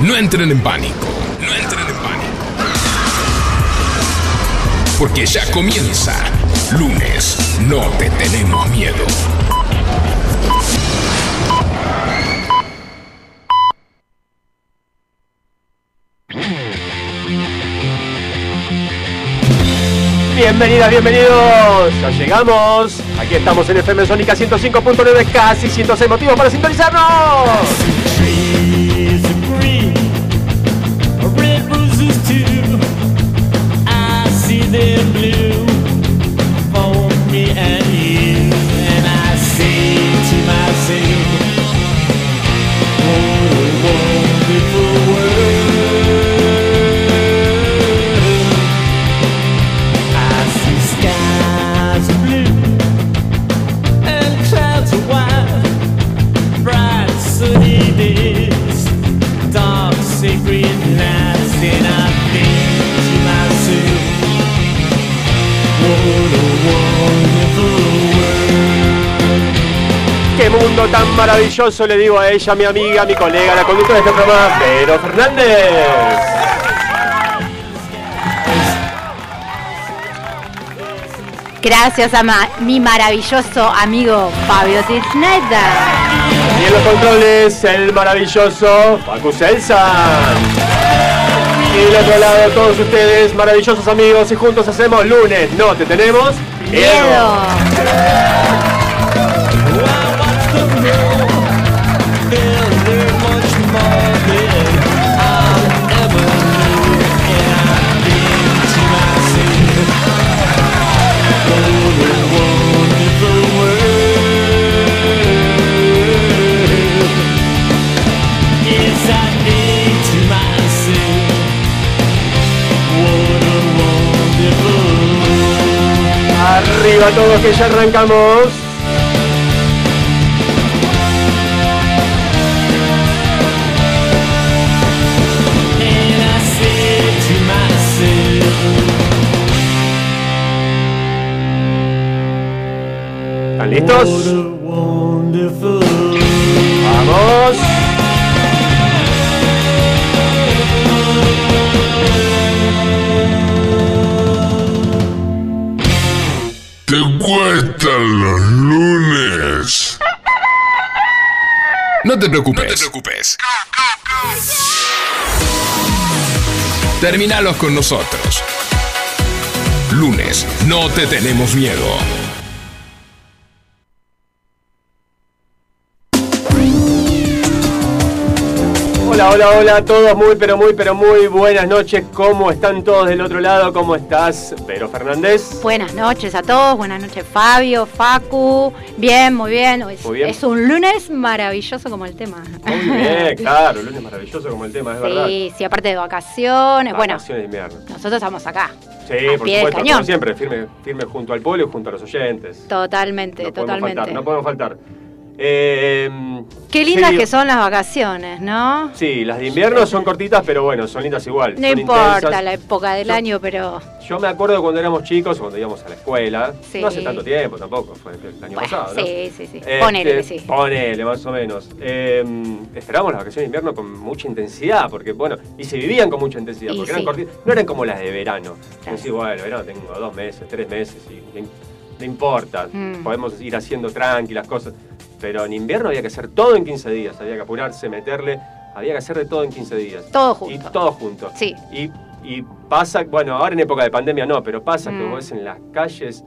No entren en pánico. No entren en pánico. Porque ya comienza. Lunes, no te tenemos miedo. Bienvenidas, bienvenidos. Ya llegamos. Aquí estamos en FM Sónica 105.9, casi 106 motivos para sintonizarnos. existe tan maravilloso, le digo a ella, mi amiga, mi colega, la conductora de este programa, Pero Fernández. Gracias a ma- mi maravilloso amigo Fabio Tisneda. Y en los controles, el maravilloso Paco Selsan. Y del otro lado, todos ustedes, maravillosos amigos, y juntos hacemos lunes. No te tenemos Miedo. Arriba todos que ya arrancamos. ¿Están listos? No te preocupes. No te preocupes. Terminalos con nosotros. Lunes, no te tenemos miedo. Hola, hola, hola a todos. Muy, pero muy, pero muy buenas noches. ¿Cómo están todos del otro lado? ¿Cómo estás, Pero Fernández? Buenas noches a todos, buenas noches Fabio, Facu. Bien, muy bien. Es, Muy bien. es un lunes maravilloso como el tema. Muy bien, claro. Lunes maravilloso como el tema, es verdad. Sí, sí, aparte de vacaciones. Bueno, Vacaciones de invierno. nosotros estamos acá. Sí, por supuesto, como siempre, firme, firme junto al pueblo y junto a los oyentes. Totalmente, no podemos totalmente. faltar, no podemos faltar. Eh, Qué lindas sí, que son las vacaciones, ¿no? Sí, las de invierno son cortitas, pero bueno, son lindas igual. No importa intensas. la época del Yo- año, pero Yo me acuerdo cuando éramos chicos, cuando íbamos a la escuela. Sí. No hace tanto tiempo tampoco, fue el año Bueno, pasado, ¿no? sí, sí, sí. Este, Ponele sí. Ponele, más o menos. Eh, esperábamos las vacaciones de invierno con mucha intensidad, porque bueno, y se vivían con mucha intensidad, Y porque eran sí. cortitas. No eran como las de verano. Claro. Decís, bueno, verano tengo dos meses, tres meses, y no, importa, Mm. podemos ir haciendo tranquilas cosas. Pero en invierno había que hacer todo en 15 días, había que apurarse, meterle, había que hacer de todo en 15 días. Todo Y junto. todo junto. Sí. Y, y pasa, bueno, ahora en época de pandemia no, pero pasa que Mm. vos ves en las calles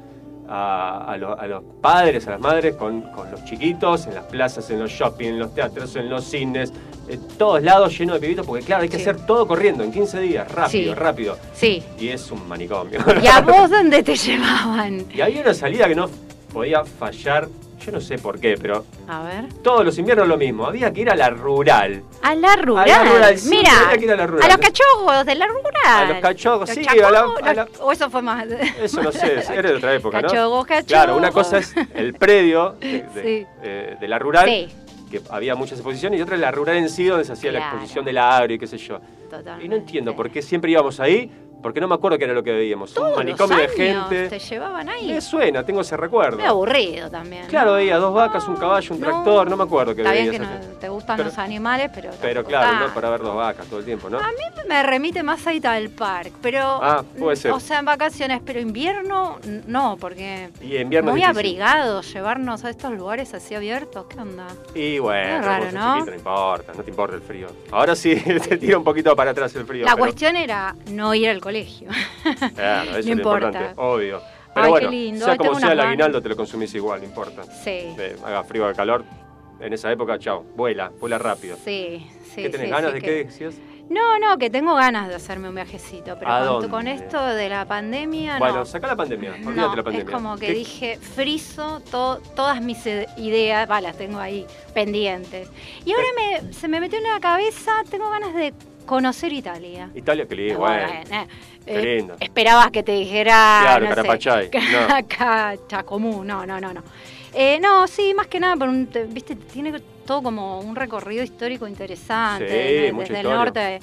a, a lo- a los padres, a las madres con, con los chiquitos, en las plazas, en los shopping, en los teatros, en los cines, en todos lados lleno de pibitos, porque claro, hay que Sí. hacer todo corriendo en 15 días, rápido, Sí. rápido. Sí. Y es un manicomio. ¿Y a vos dónde te llevaban? Y había una salida que no podía fallar, yo no sé por qué, pero A ver. todos los inviernos lo mismo, había que ir a la rural. A la rural. A la rural, sí, Mira, había que ir a la rural. a los cachorros de la rural. A los cachorros, Los sí, chacos, a la- a la- O eso fue más. Eso no sé, era de otra época, ¿no? Cachorros, cachorros. Claro, una cosa es el predio de, de- Sí. eh, de la rural, Sí, que había muchas exposiciones, y otra es la rural en sí, donde se hacía la exposición del agro y qué sé yo. totalmente. Y no entiendo por qué siempre íbamos ahí, Porque no me acuerdo qué era lo que veíamos. Un manicomio los de años gente. te llevaban ahí. Me suena, tengo ese recuerdo. Medio aburrido también. Claro, veía dos vacas, un caballo, un No. tractor, no me acuerdo qué Está bien que veías no te gustan Pero- los animales, pero. Pero claro, tanto. no para ver dos vacas todo el tiempo, ¿no? A mí me remite más a Ita del Park, pero. Ah, puede ser. O sea, en vacaciones, pero invierno, no, porque. Y invierno Muy difícil. abrigados llevarnos a estos lugares así abiertos, ¿qué onda? Y bueno, Es raro, ¿no? chiquito, no importa, no te importa el frío. Ahora sí, te tira un poquito para atrás el frío. La pero- cuestión era no ir al colegio. Claro, eso No es importa. importante, obvio. Pero Ay, bueno, qué lindo, sea como sea el aguinaldo, te lo consumís igual, no importa. Sí. Eh, haga frío o calor, en esa época, chao, vuela, vuela rápido. Sí, sí. ¿Qué tenés sí, ganas sí, de que- qué decías? No, no, que tengo ganas de hacerme un viajecito, pero ¿A con, dónde? con esto de la pandemia Bueno, no. saca la pandemia, olvídate No, la pandemia. es como que ¿Qué- dije, friso to- todas mis ide- ideas, va, las tengo ahí pendientes. Y ahora me, se me metió en la cabeza, tengo ganas de conocer Italia. Italia, que lindo, Bueno, bueno. eh, qué eh, lindo. Esperabas que te dijera. Claro, no Carapachay, no. No, no, no, no. Eh, no, sí, más que nada, por un, te- viste, tiene todo como un recorrido histórico interesante. Sí, desde, mucha desde el norte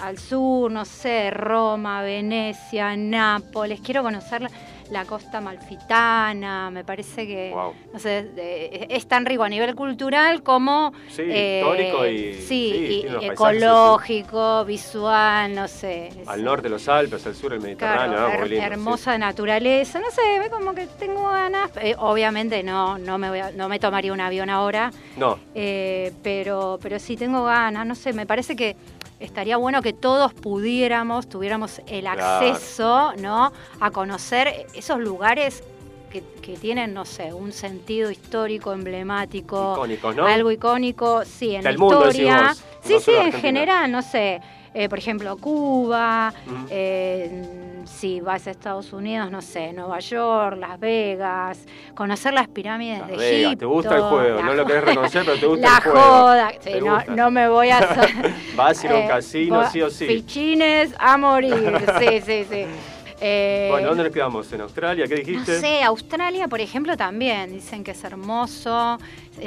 al sur, no sé, Roma, Venecia, Nápoles. Quiero conocer la, costa malfitana. Me parece que, Wow. no sé, de- es tan rico a nivel cultural como Sí, eh, histórico y, sí, y- paisajes ecológico, visual, no sé. Al norte los Alpes, al sur el Mediterráneo, Claro, hermosa naturaleza, no sé, ve como que tengo ganas. Eh, obviamente no, no me voy a- no me tomaría un avión ahora, No, eh, pero, pero sí tengo ganas, no sé, me parece que estaría bueno que todos pudiéramos, tuviéramos el Claro. acceso, ¿no? A conocer esos lugares que, que tienen, no sé, un sentido histórico, emblemático, icónicos, ¿no? algo icónico, sí, en Del la historia. sí, sí, en general, no sé, eh, por ejemplo, Cuba, eh, si vas a Estados Unidos, no sé, Nueva York, Las Vegas, conocer las pirámides Las de Vegas, Egipto. te gusta el juego, la no lo querés joda- reconocer, pero te gusta la el juego. joda, sí, Te no, gusta. no me voy a. Vas a ir a un eh, casino, sí o sí. Fichines a morir, sí, sí, sí. Eh, Bueno, ¿dónde nos quedamos? ¿En Australia? ¿Qué no dijiste? sé, Australia, por ejemplo, también dicen que es hermoso,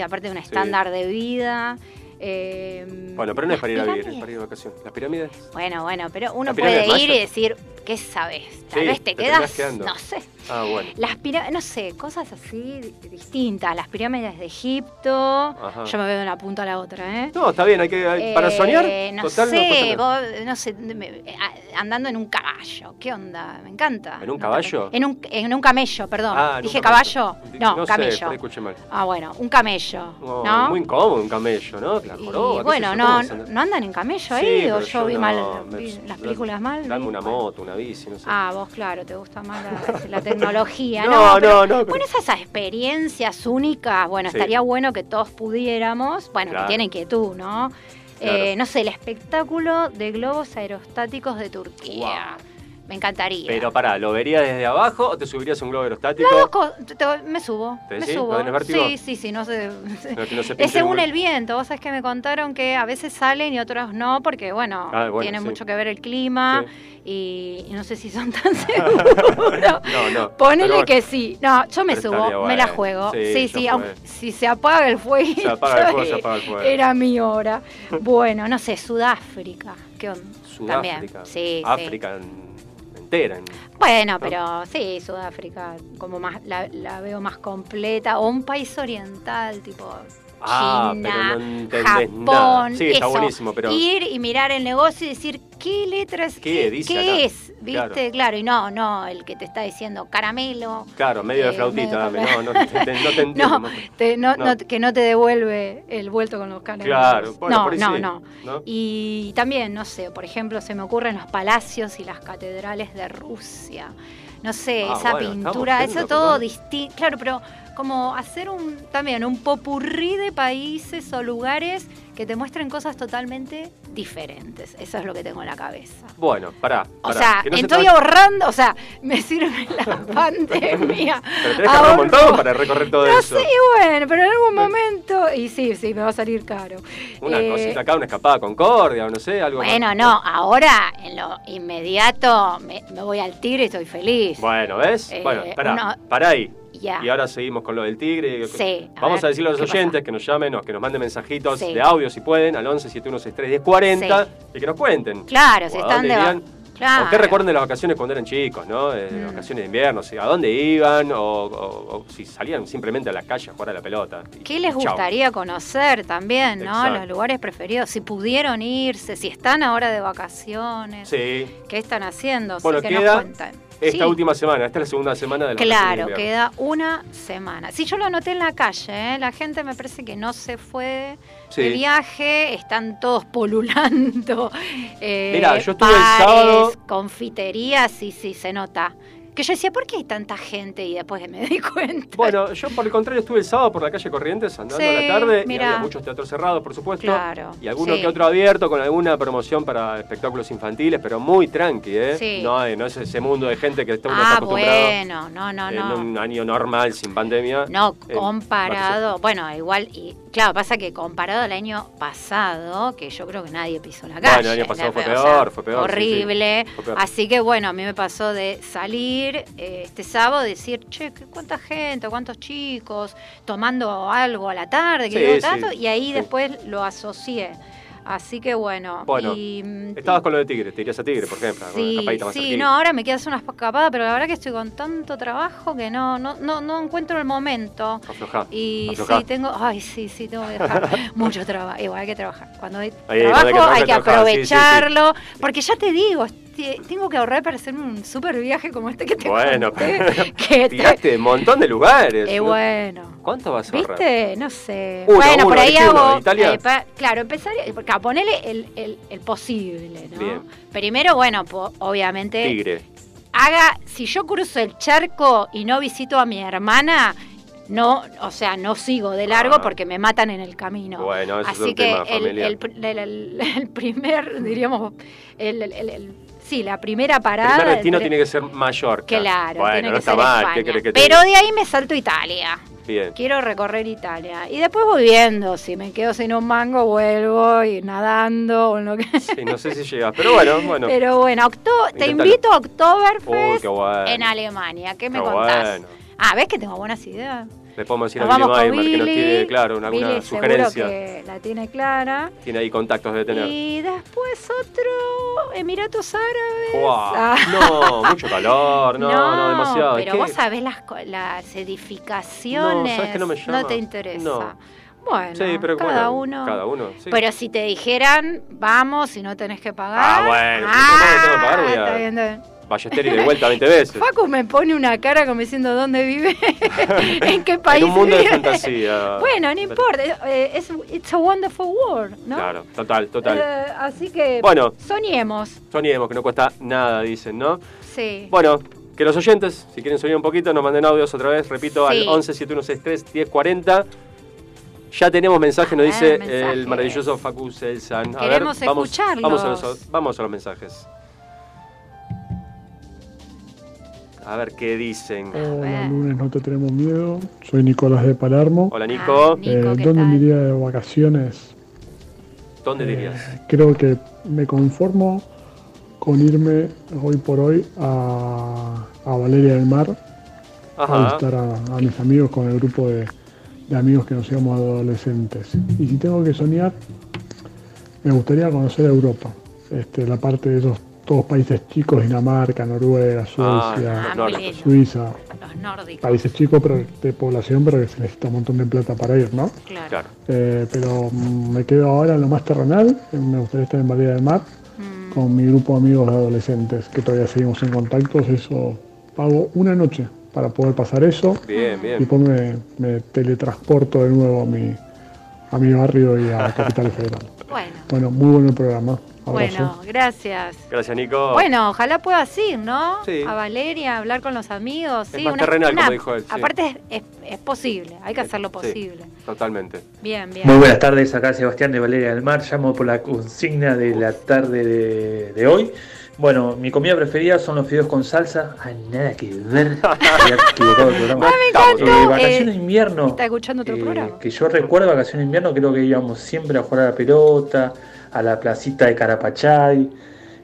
aparte de un estándar de vida. Eh, Bueno, pero no es para ir a vivir, es para ir de vacaciones. ¿Las pirámides? Bueno, bueno, pero uno ¿Las pirámides puede ir y decir, ¿qué sabes? Tal Sí, vez te te quedas, no sé. Ah, bueno. Las pirámides, no sé, cosas así di- distintas. Las pirámides de Egipto. Ajá. Yo me veo de una punta a la otra, ¿eh? No, está bien, hay que, hay- para Eh, soñar, no total, no sé, nada. vos, no sé, me- andando en un caballo, ¿qué onda? Me encanta. ¿En un No caballo? En un, en un camello, perdón. Ah, ¿Dije caballo? No, no Sé, camello. ahí escuché mal. ah, bueno, un camello, No, ¿no? Muy incómodo un camello, ¿no? La Y joroba, bueno, sé no, no andan en camello Sí, ahí, o pero yo vi no, mal me- las películas mal. Dame una moto, una bici, no sé. Ah, vos, claro, te gusta más la, la tecnología. No, No, no, pero, no, pero- Bueno, esas experiencias únicas, bueno, Sí. estaría bueno que todos pudiéramos, bueno, Claro. que tienen que tú, ¿no? Claro. Eh, no sé, el espectáculo de globos aerostáticos de Turquía. Me encantaría. Pero pará, ¿lo verías desde abajo o te subirías a un globo aerostático? Me subo, ¿Te me decís? subo. Sí, sí, sí, no sé. No, que no se Es según el viento, vos sabés que me contaron que a veces salen y otros no, porque bueno, Ah, bueno, tiene sí. mucho que ver el clima Sí. y, y no sé si son tan seguros. No, no. Ponele pero que sí. No, yo me subo, me la juego. Sí, Sí, sí, aunque- si se apaga el fuego. Se apaga el fuego, se apaga el fuego. Era mi hora. Bueno, no sé, Sudáfrica. ¿Qué onda? Sudáfrica. También. Sí. África Bueno, pero sí, Sudáfrica como más la, la veo más completa o un país oriental tipo Ah, China, pero no entendés Japón, nada. Sí, está eso. buenísimo, pero- ir y mirar el negocio y decir qué letras ¿Qué qué, qué es, viste, claro. y no, no el que te está diciendo caramelo, Claro, medio de Eh, flautita, medio dame. No, no, te, no te entiendo. no, te- no, No. que no te devuelve el vuelto con los caramelos. Claro, bueno, no, por ahí no, sí, no, ¿no? Y también, no sé, por ejemplo, se me ocurren los palacios y las catedrales de Rusia. No sé, Ah, esa bueno, pintura, eso todo distinto. Claro, pero como hacer un también un popurrí de países o lugares que te muestren cosas totalmente diferentes. Eso es lo que tengo en la cabeza. Bueno, pará. O pará, sea, no estoy ahorrando, o sea, me sirve la pandemia. Pero tenés que un montón para recorrer todo No eso. y bueno, pero en algún momento, y sí, sí, me va a salir caro. Una Eh, cosita acá, una escapada a Concordia, o no sé, algo más. Bueno, no, ahora en lo inmediato me, me voy al tigre y estoy feliz. Bueno, ¿ves? Eh, bueno, pará, uno- pará ahí. Y ahora seguimos con lo del tigre. Sí, a Vamos ver, a decirle a los oyentes que nos llamen o que nos manden mensajitos Sí. de audio si pueden al 11 7163 1040 y que nos cuenten. Claro, si ¿A están de? Claro. ¿O qué recuerdan de las vacaciones cuando eran chicos, no? De Mm. vacaciones de invierno, ¿sí? ¿a dónde iban? O, o- o si salían simplemente a la calle a jugar a la pelota. Y- ¿Qué les gustaría conocer también, no? Exacto. Los lugares preferidos, si pudieron irse, si están ahora de vacaciones, Sí. ¿qué están haciendo? Sí, Bueno, que nos queda cuenten. Esta Sí. última semana, esta es la segunda semana de la Claro, queda una semana. Sí, yo lo noté en la calle, ¿eh? la gente me parece que no se fue Sí. de viaje, están todos polulando. Eh, Mirá, yo estuve el sábado- Confiterías, sí, sí, se nota. Que yo decía, ¿por qué hay tanta gente? Y después me di cuenta. Bueno, yo por el contrario estuve el sábado por la calle Corrientes andando a la tarde y mirá. había muchos teatros cerrados, por supuesto. Claro, Y alguno sí. que otro abierto con alguna promoción para espectáculos infantiles, pero muy tranqui, ¿eh? Sí. No, hay- no es ese mundo de gente que está uno ah, está acostumbrado bueno, no, no, en no. un año normal, sin pandemia. No, Eh, comparado, bueno, igual, y claro, pasa que comparado al año pasado, que yo creo que nadie pisó la Bueno, calle. el año pasado fue o sea, peor, fue peor, Horrible. fue peor. Así que bueno, a mí me pasó de salir eh, este sábado, decir, che, ¿qué- ¿cuánta gente, cuántos chicos, tomando algo a la tarde, que Sí, digo sí, tanto, y ahí después lo asocié. Así que bueno. Bueno, y, Estabas con lo de Tigre, te irías a Tigre, por ejemplo, Sí, más sí, no, ahora me queda hacer una escapada, pero la verdad que estoy con tanto trabajo que no, no, no, no encuentro el momento. Aflojá, Y aflojá. sí, tengo, ay, sí, sí, tengo que dejar mucho trabajo. Igual hay que trabajar. Cuando hay Ahí, trabajo hay que trabajar, hay que trabajar, sí, sí, sí. aprovecharlo. Porque ya te digo, tengo que ahorrar para hacerme un super viaje como este que te Bueno, conté, que te- tiraste un montón de lugares. Eh, ¿no? bueno. ¿Cuánto vas a ahorrar? ¿Viste? No sé. Uno, bueno, por ahí hago. ¿Italia? eh, pa- claro, empezaría. porque, ah, ponele el, el, el posible, ¿no? Bien. Primero, bueno, po- obviamente. Tigre. Haga. Si yo cruzo el charco y no visito a mi hermana. No, o sea, no sigo de largo Ah. porque me matan en el camino. Bueno, eso es Así un que tema el, el, el- el- primer, diríamos, el- sí, la primera parada. primer destino el- tiene que ser Mallorca. Claro, bueno, tiene no que está ser mal. España. ¿Qué querés que te Pero de ahí me salto a Italia. Bien. Quiero recorrer Italia. Y después voy viendo. Si me quedo sin un mango, vuelvo y nadando o en lo que Sí, no sé si llegas, pero bueno, bueno. Pero bueno, octo- te invito a Oktoberfest bueno. en Alemania. ¿Qué me Qué contás? bueno. Ah, ¿ves que tengo buenas ideas? Le podemos decir Nos a Billy Maimer que nos tire, claro, una, alguna Billy sugerencia. que la tiene clara. Tiene ahí contactos de tener. Y después otro, Emiratos Árabes. Guau, Ah. No, mucho calor, no, no, demasiado. Pero ¿Qué? vos sabés las, las edificaciones. No, ¿sabés que no me llama? te interesa. No. Bueno, Sí, pero cada bueno, uno. Cada uno, sí. Pero si te dijeran, vamos, si no tenés que pagar. Ah, bueno, si no tengo que pagar, voy a- está bien, está bien. Ballester y de vuelta 20 veces. Facu me pone una cara como diciendo dónde vive, en qué país en un mundo de fantasía. Bueno, no importa, eh, es It's a Wonderful World, ¿no? Claro, total, total. Eh, así que Bueno. soñemos, Soñemos, que no cuesta nada, dicen, ¿no? sí. Bueno, que los oyentes, si quieren soñar un poquito, nos manden audios otra vez, repito, Sí. al 11 7163 1040. Ya tenemos mensaje, nos Ah, dice mensajes. el maravilloso Facu Selsan. A Queremos ver, vamos, escucharlos. Vamos a, los, vamos a los mensajes. A ver qué dicen. Hola, lunes no te tenemos miedo. Soy Nicolás de Palermo. Hola Nico, Ah, Nico, Eh, ¿qué ¿Dónde tal? me iría de vacaciones? ¿dónde Eh, dirías? creo que me conformo con irme hoy por hoy a, a Valeria del Mar a Ajá. visitar a, a mis amigos con el grupo de, de amigos que nos íbamos adolescentes. Y si tengo que soñar, me gustaría conocer Europa, este, la parte de esos todos países chicos, Dinamarca, Noruega, Ah, Suecia, Ah. Suiza, Los nórdicos, países chicos pero de población, pero que se necesita un montón de plata para ir, ¿no? claro. Eh, pero mm, me quedo ahora en lo más terrenal, me gustaría estar en Valeria del Mar Mm, con mi grupo de amigos de adolescentes, que todavía seguimos en contactos, eso pago una noche para poder pasar eso Bien, y bien. después me, me teletransporto de nuevo a mi, a mi barrio y a Capital Federal. Bueno, Bueno, muy bueno el programa. Bueno, gracias. Gracias Nico. Bueno, ojalá puedas ir, ¿no? Sí. A Valeria, hablar con los amigos. Es sí, más terrenal, como dijo él, sí. Aparte es, es- es posible, hay que hacerlo Sí, posible. totalmente. Bien, bien. Muy buenas tardes, acá Sebastián de Valeria del Mar, llamo por la consigna de la tarde de, de hoy. Bueno, mi comida preferida son los fideos con salsa. Ah, nada que ver. Había equivocado el programa. Ah, me. Eh, vacaciones Eh, de invierno. ¿Está escuchando otro eh, programa? Que yo recuerdo vacaciones de invierno, creo que íbamos siempre a jugar a la pelota, a la placita de Carapachay.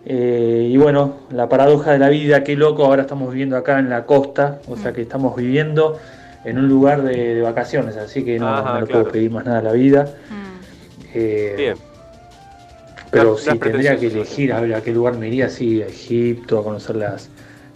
Eh, y bueno, la paradoja de la vida, qué loco, ahora estamos viviendo acá en la costa, o sea que estamos viviendo en un lugar de, de vacaciones, así que no, Ajá, no le claro. puedo pedir más nada a la vida. Mm. Eh, Bien. Pero si es tendría que elegir a ver a qué lugar me iría, sí, a Egipto, a conocer las,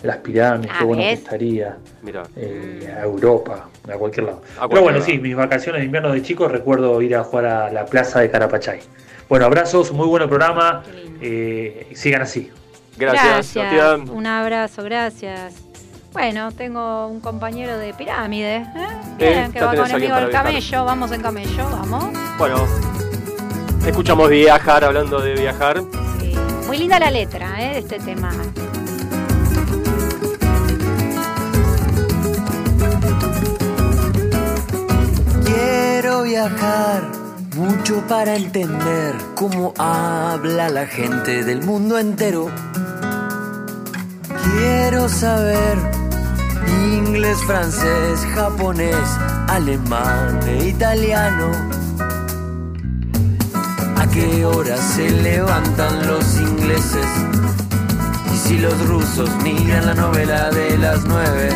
las pirámides, qué bueno que estaría. Mira. eh, a Europa, a cualquier lado. A Pero bueno, lado. sí, mis vacaciones de invierno de chico recuerdo ir a jugar a la plaza de Carapachay. Bueno, abrazos, muy buen programa. Eh, sigan así. Gracias, Sebastián. Un abrazo, gracias. Bueno, tengo un compañero de pirámide. ¿eh? Eh, Bien, que va tenés con alguien amigo para del viajar. camello. Vamos en camello, vamos. Bueno, escuchamos viajar, hablando de viajar. Sí. Muy linda la letra ¿eh? de este tema. Quiero viajar mucho para entender cómo habla la gente del mundo entero. Quiero saber inglés, francés, japonés, alemán e italiano. ¿A qué hora se levantan los ingleses? Y si los rusos miran la novela de las nueve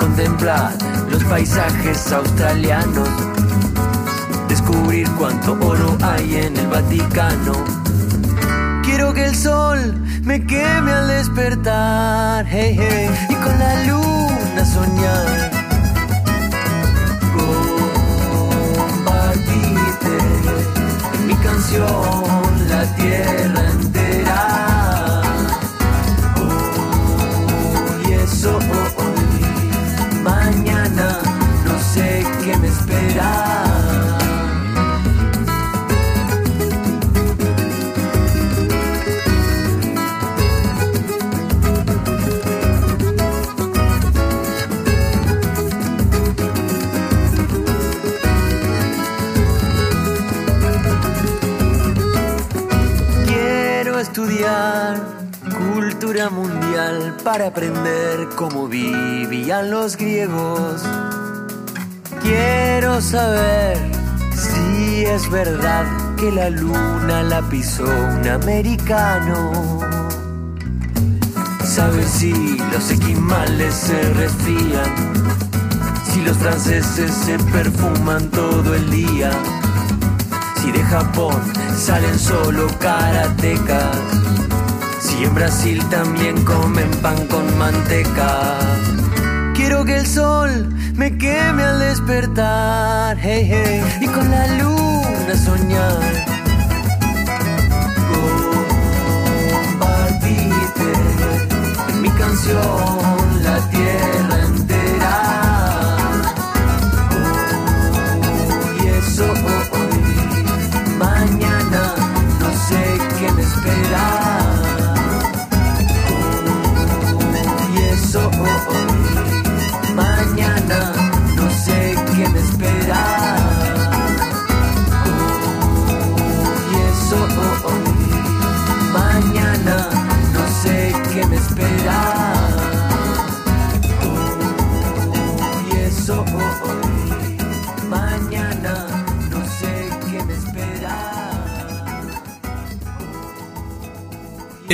contemplar los paisajes australianos, cuánto oro hay en el Vaticano. Quiero que el sol me queme al despertar, hey, y con la luna soñar. Compartirte en mi canción la tierra entera. Aprender cómo vivían los griegos. Quiero saber si es verdad que la luna la pisó un americano. Saber si los esquimales se resfrían, si los franceses se perfuman todo el día. Si de Japón salen solo karatecas. Si en Brasil también comen pan con manteca. Quiero que el sol me queme al despertar. Y con la luna soñar. Compartirte en mi canción la tierra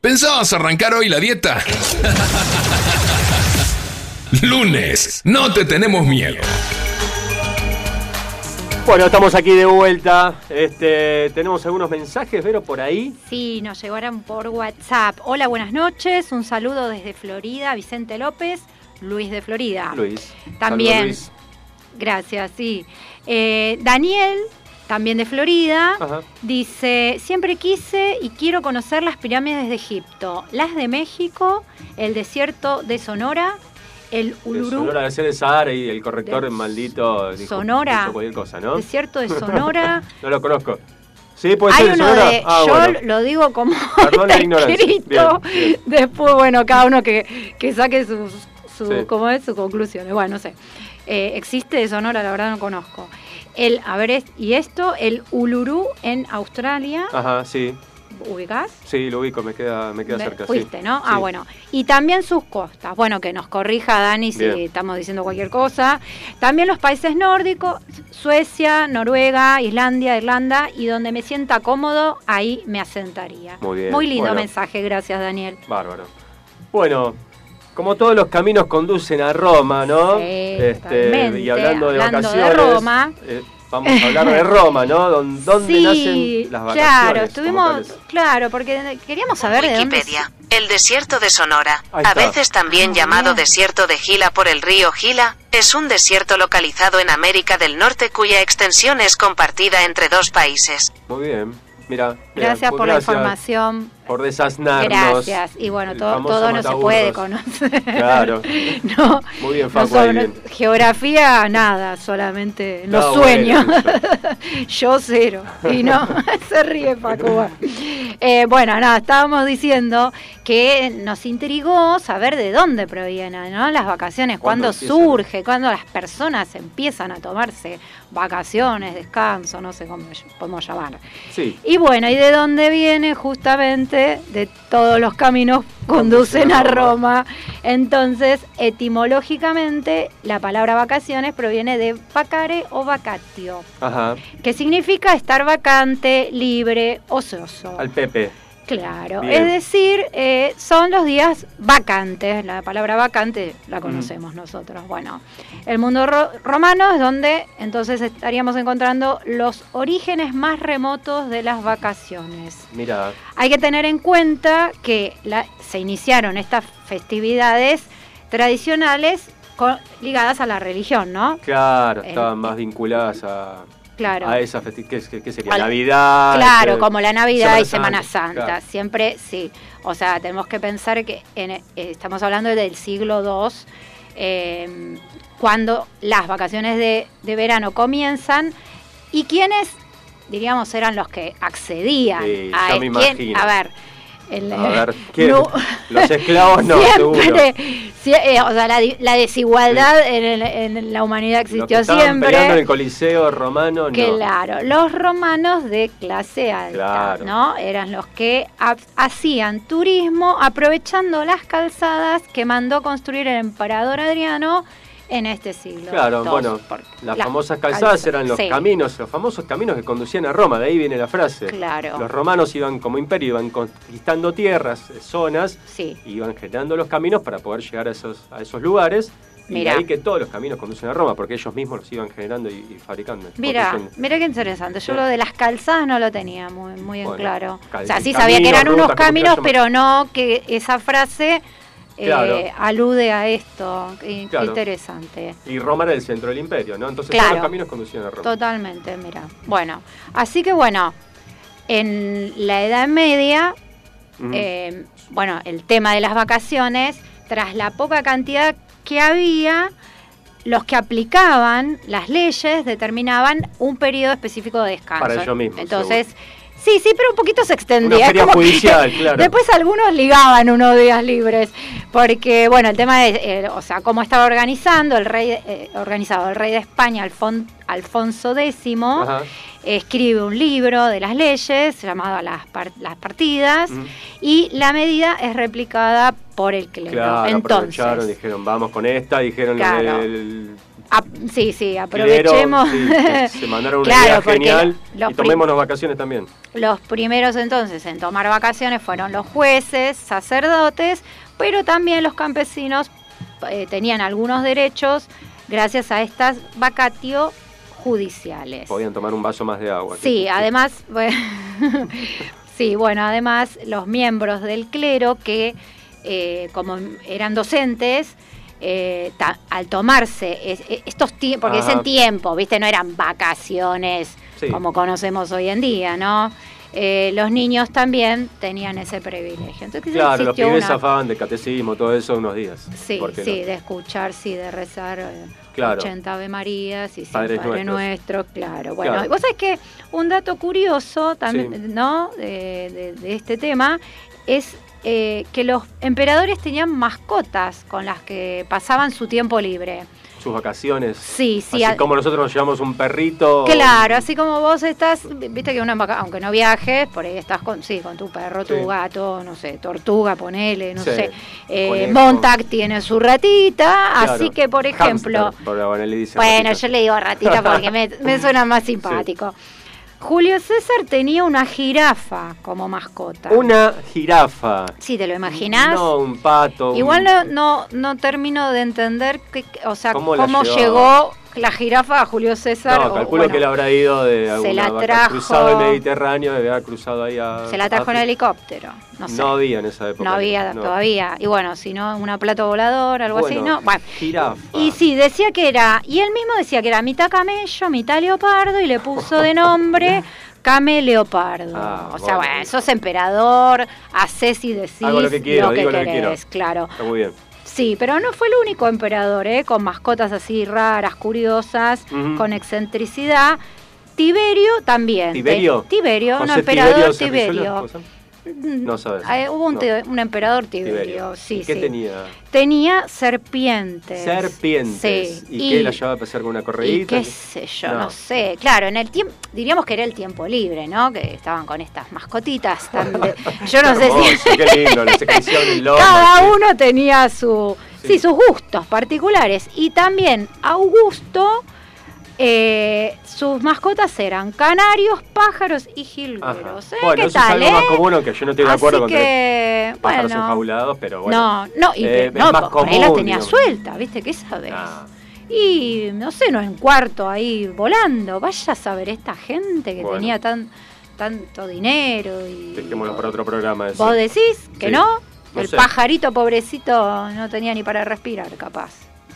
¿Pensabas arrancar hoy la dieta? Lunes, no te tenemos miedo. Bueno, estamos aquí de vuelta. Este, tenemos algunos mensajes, Vero, por ahí. Sí, nos llegaron por WhatsApp. Hola, buenas noches. Un saludo desde Florida, Vicente López, Luis de Florida. Luis. También. Saludos, Luis. Gracias, sí. Eh, Daniel, también de Florida, Ajá. dice, siempre quise y quiero conocer las pirámides de Egipto, las de México, el desierto de Sonora, el Uluru, Sonora de ser el Sahara y el corrector De maldito dijo, Sonora. hizo cualquier cosa, ¿no? desierto de Sonora. No lo conozco. Sí, puede Hay ser uno Sonora. de, Ah, yo bueno. lo digo como Perdón está escrito. Bien, bien. Después, bueno, cada uno que, que saque sus, su, Sí. ¿cómo es? sus conclusiones. Bueno, no sé. Eh, existe de Sonora, la verdad no conozco. El, a ver, y esto, el Uluru en Australia, Ajá, sí. ¿ubicás? Sí, lo ubico, me queda, me queda cerca. sí. Fuiste, ¿no? Ah, bueno. Y también sus costas. Bueno, que nos corrija Dani si Bien. estamos diciendo cualquier cosa. También los países nórdicos, Suecia, Noruega, Islandia, Irlanda, y donde me sienta cómodo, ahí me asentaría. Muy bien, Muy lindo bueno. mensaje, gracias Daniel. Bárbaro. Bueno, como todos los caminos conducen a Roma, ¿no? Este, Sí, totalmente. y hablando de Hablando de vacaciones, Roma. eh, vamos a hablar de Roma, ¿no? Don- ¿Dónde sí, nacen las vacaciones? claro, estuvimos, claro, porque queríamos saber de dónde... Wikipedia. El desierto de Sonora, a veces también Ah, llamado bien. desierto de Gila por el río Gila, es un desierto localizado en América del Norte cuya extensión es compartida entre dos países. Muy bien. Mira, mira, Gracias pues por la gracias información. Por desasnarnos. Gracias. Y bueno, todo, todo no se puede conocer. Claro. no, Muy bien, no Facu, ahí bien. geografía, nada, solamente los No, sueños. bueno, Yo cero. Y no, se ríe Paco. Eh, bueno, nada, estábamos diciendo que nos intrigó saber de dónde provienen ¿no? las vacaciones, ¿Cuándo cuándo surge, cuándo las personas empiezan a tomarse vacaciones, descanso, no sé cómo podemos llamar. Sí. Y bueno, ¿y de dónde viene? Justamente de todos los caminos conducen a Roma. Entonces, etimológicamente, la palabra vacaciones proviene de vacare o vacatio, Ajá. que significa estar vacante, libre, ocioso. Al Pepe. Claro, Bien. es decir, eh, son los días vacantes. La palabra vacante la conocemos nosotros. Bueno, el mundo ro- romano es donde entonces estaríamos encontrando los orígenes más remotos de las vacaciones. Mira. Hay que tener en cuenta que la- se iniciaron estas festividades tradicionales con- ligadas a la religión, ¿no? Claro, El- estaban más vinculadas a, Claro. a esa festividad. ¿Qué, qué sería? Al- Navidad. Claro, este, como la Navidad y Semana Semana Santa, claro. siempre sí. O sea, tenemos que pensar que en- eh, estamos hablando del siglo II, eh, cuando las vacaciones de, de verano comienzan y quienes, diríamos, eran los que accedían Sí, a ya me quién- imagino. A ver, el- A ver, ¿quién? no- Los esclavos no, seguro. siempre, eh, o sea, la, desigualdad en, la humanidad Los que existió siempre. peleando en el Coliseo romano, no. Claro, los romanos de clase alta, Claro. ¿no? Eran los que ha- hacían turismo aprovechando las calzadas que mandó construir el emperador Adriano en este siglo. Claro, II, bueno, las famosas calzadas calza- eran los sí, caminos, los famosos caminos que conducían a Roma, de ahí viene la frase. Claro. Los romanos iban como imperio, iban conquistando tierras, eh, zonas, Sí, iban generando los caminos para poder llegar a esos, a esos lugares. Y de ahí que todos los caminos conducen a Roma, porque ellos mismos los iban generando y, y fabricando. mira, mira qué interesante. Yo Sí. lo de las calzadas no lo tenía muy, muy en claro. O sea, sí sabía que eran unos caminos, pero no que esa frase eh, alude a esto. Claro. interesante. Y Roma era el centro del imperio, ¿no? Entonces Claro. todos los caminos conducían a Roma. Totalmente, mira. Bueno, así que bueno, en la Edad Media, eh, bueno, el tema de las vacaciones, tras la poca cantidad que había, los que aplicaban las leyes determinaban un periodo específico de descanso. Para ellos mismos, Entonces, sí, sí, pero un poquito se extendía. Una feria judicial, claro. Después algunos ligaban unos días libres, porque bueno, el tema de, eh, o sea, cómo estaba organizando el rey, eh, organizado el rey de España, Alfon- Alfonso X, escribe un libro de las leyes llamado Las, par- las partidas Ujú. y la medida es replicada por el clero. Claro, Entonces, dijeron, vamos con esta, dijeron Claro. el sí, sí, aprovechemos. sí, se mandaron una Claro, idea genial y tomémonos vacaciones también. Los primeros entonces en tomar vacaciones fueron los jueces, sacerdotes, pero también los campesinos eh, tenían algunos derechos gracias a estas vacatio judiciales. Podían tomar un vaso más de agua. Sí, además, bueno, sí, bueno, además los miembros del clero que eh, como eran docentes, eh, ta- al tomarse es- es- estos tiempos, porque es Ajá. en tiempo, ¿viste? No eran vacaciones Sí. como conocemos hoy en día, ¿no? Eh, los niños también tenían ese privilegio. Entonces Claro, los pibes una- zafaban de catecismo, todo eso unos días. Sí, ¿Por qué sí, no? de escuchar, sí, de rezar eh, Claro. 80 Ave Marías y Padres Padre nuestros. Nuestro, claro. Bueno, Claro. vos sabés que un dato curioso también, Sí. ¿no? De, de- de este tema es eh, que los emperadores tenían mascotas con las que pasaban su tiempo libre. Sus vacaciones. Sí, sí. Así a- como nosotros nos llevamos un perrito. Claro, así como vos estás, viste que una vaca- aunque no viajes, por ahí estás con, sí, con tu perro, tu Sí. gato, no sé, tortuga, ponele, no Sí, sé. Eh. Montag tiene su ratita, Claro. así que, por ejemplo, le dice bueno, yo le digo ratita porque me, me suena más simpático. Julio César tenía una jirafa como mascota. Una jirafa. Sí, ¿te lo imaginás? No, un pato. un- Igual no, no, no termino de entender, que, o sea, ¿Cómo llegó? La jirafa a Julio César. No, o, calculo bueno, que le habrá ido de alguna la vaca trajo- cruzado el Mediterráneo, debe haber cruzado ahí a. Se la trajo en África. helicóptero. No sé. No había en esa época. No había no. todavía. Y bueno, si no, una plato volador, algo así, ¿no? Bueno. Jirafa. Y sí, decía que era, y él mismo decía que era mitad camello, mitad leopardo, y le puso de nombre Came Leopardo. Ah, o sea, bueno. bueno, sos emperador, haces y decís Hago lo que quiero, digo lo que quiero. claro. Está muy bien. Sí, pero no fue el único emperador, ¿eh? con mascotas así raras, curiosas, con excentricidad. Tiberio también. ¿Tiberio? Eh, Tiberio, un José emperador Cerrizuela, Tiberio. No sabes. Eh, hubo un, No. te- un emperador Tiberio, Tiberio. sí, ¿Y qué sí. tenía? Tenía serpientes. Serpientes. Sí. ¿Y, qué la llevaba a pasar con una y correíta? qué sé yo, no. No. sé. Claro, en el tiempo, diríamos que era el tiempo libre, ¿no? Que estaban con estas mascotitas. tan de- yo no sé si... Qué lindo, Cada uno tenía su. Sí. sus gustos particulares. Y también Augusto, eh, sus mascotas eran canarios, pájaros y jilgueros. ¿eh? Bueno, ¿Qué eso tal, es algo eh? más común, aunque yo no estoy de acuerdo con que que, pájaros bueno, enjaulados, pero bueno. no, no, y Eh, que- es no, más ahí común, tenía digamos. suelta, ¿viste? ¿Qué sabes? Ah. Y no sé, no en cuarto ahí volando. Vaya a saber esta gente que Bueno. tenía tan tanto dinero y Dejémoslo para otro programa eso. vos decís que Sí. no. No El sé. pajarito pobrecito no tenía ni para respirar, capaz.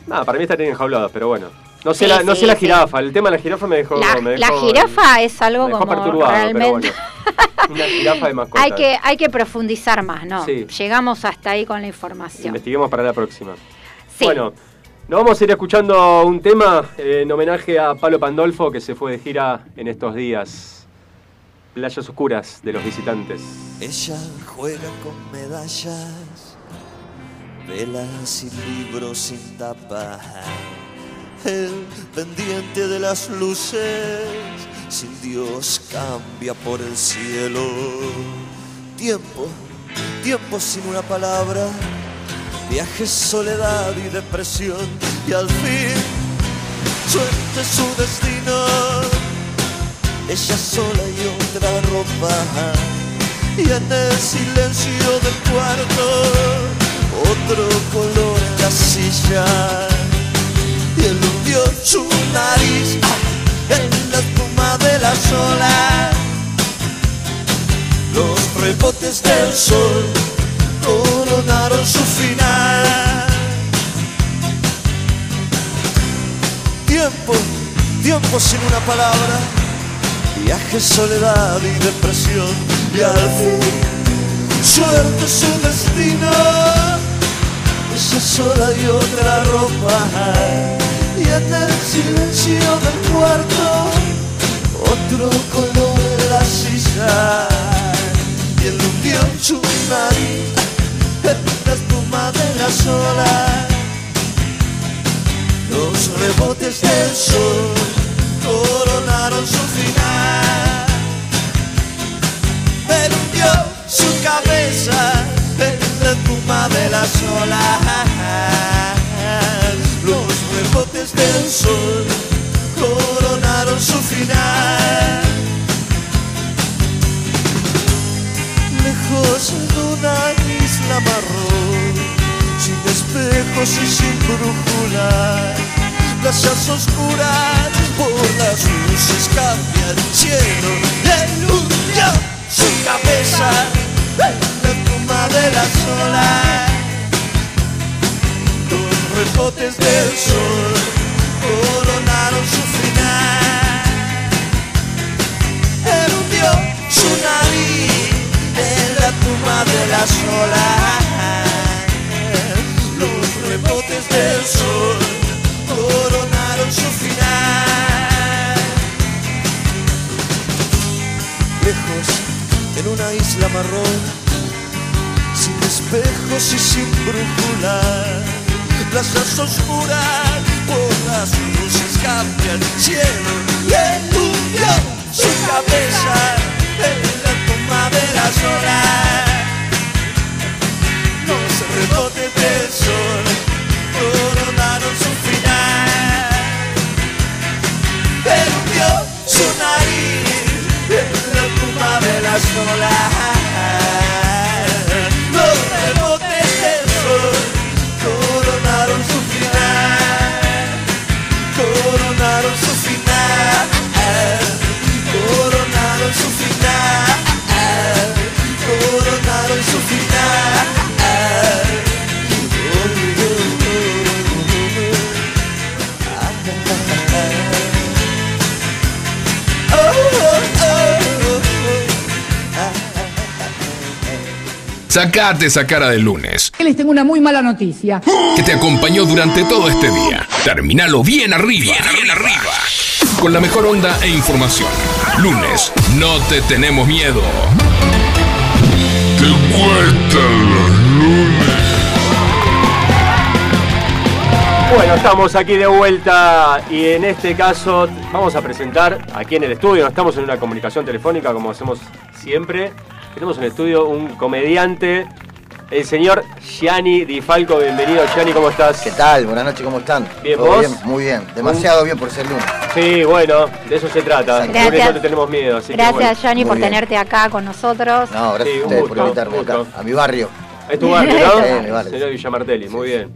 No, para mí estarían enjaulados, pero bueno. No sé, Sí, la, no sí, sé la sí. jirafa. El tema de la jirafa me dejó. La, me la dejó- jirafa es algo me dejó como perturbado, realmente. pero bueno. Una jirafa de mascota. hay que hay que profundizar más, ¿no? Sí. Llegamos hasta ahí con la información. Investiguemos para la próxima. Sí. Bueno, nos vamos a ir escuchando un tema eh, en homenaje a Pablo Pandolfo que se fue de gira en estos días. Playas oscuras de los visitantes. Ella juega con medallas, velas y libros sin tapa. El pendiente de las luces, sin Dios cambia por el cielo. Tiempo, tiempo sin una palabra, viajes, soledad y depresión. Y al fin, suerte su destino ella sola y otra ropa. Y en el silencio del cuarto, otro color en la silla. Su nariz en la espuma de las olas. Los rebotes del sol coronaron su final. Tiempo, tiempo sin una palabra viaje, soledad y depresión y al fin suerte su destino ella sola y otra ropa en el silencio del cuarto otro color en la silla y él hundió su nariz en la espuma de las olas los rebotes del sol coronaron su final. Él hundió su cabeza en la espuma de las olas. Los rebotes Sacate esa cara del lunes, Les tengo una muy mala noticia. que te acompañó durante todo este día. Terminalo bien arriba, bien, arriba. Con la mejor onda e información. Lunes, no te tenemos miedo. Te cuentan los lunes. Bueno, estamos aquí de vuelta y en este caso vamos a presentar aquí en el estudio, no estamos en una comunicación telefónica como hacemos siempre, tenemos en el estudio un comediante, el señor Gianni Di Falco, bienvenido Gianni, ¿cómo estás? ¿Qué tal? Buenas noches, ¿cómo están? Bien, ¿Todo ¿vos? bien? Muy bien, demasiado bien por ser lunes. Sí, bueno, de eso se trata, Gracias. Lunes no te tenemos miedo, así que Gracias, bueno. Muy por bien. tenerte acá con nosotros. No, gracias Sí, a un ustedes gusto, por invitarme acá, a mi barrio. Es tu barrio, ¿no? Sí, mi barrio. Señor Villa Martelli, muy bien.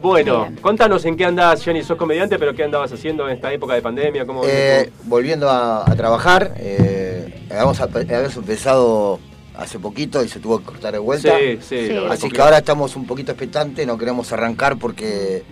Bueno, Bien. contanos en qué andás, Gianni, sos comediante, pero qué andabas haciendo en esta época de pandemia, cómo... Eh, volviendo a, a trabajar, eh, habíamos, habíamos empezado hace poquito y se tuvo que cortar de vuelta. sí, sí, Así que ahora estamos un poquito expectantes, no queremos arrancar porque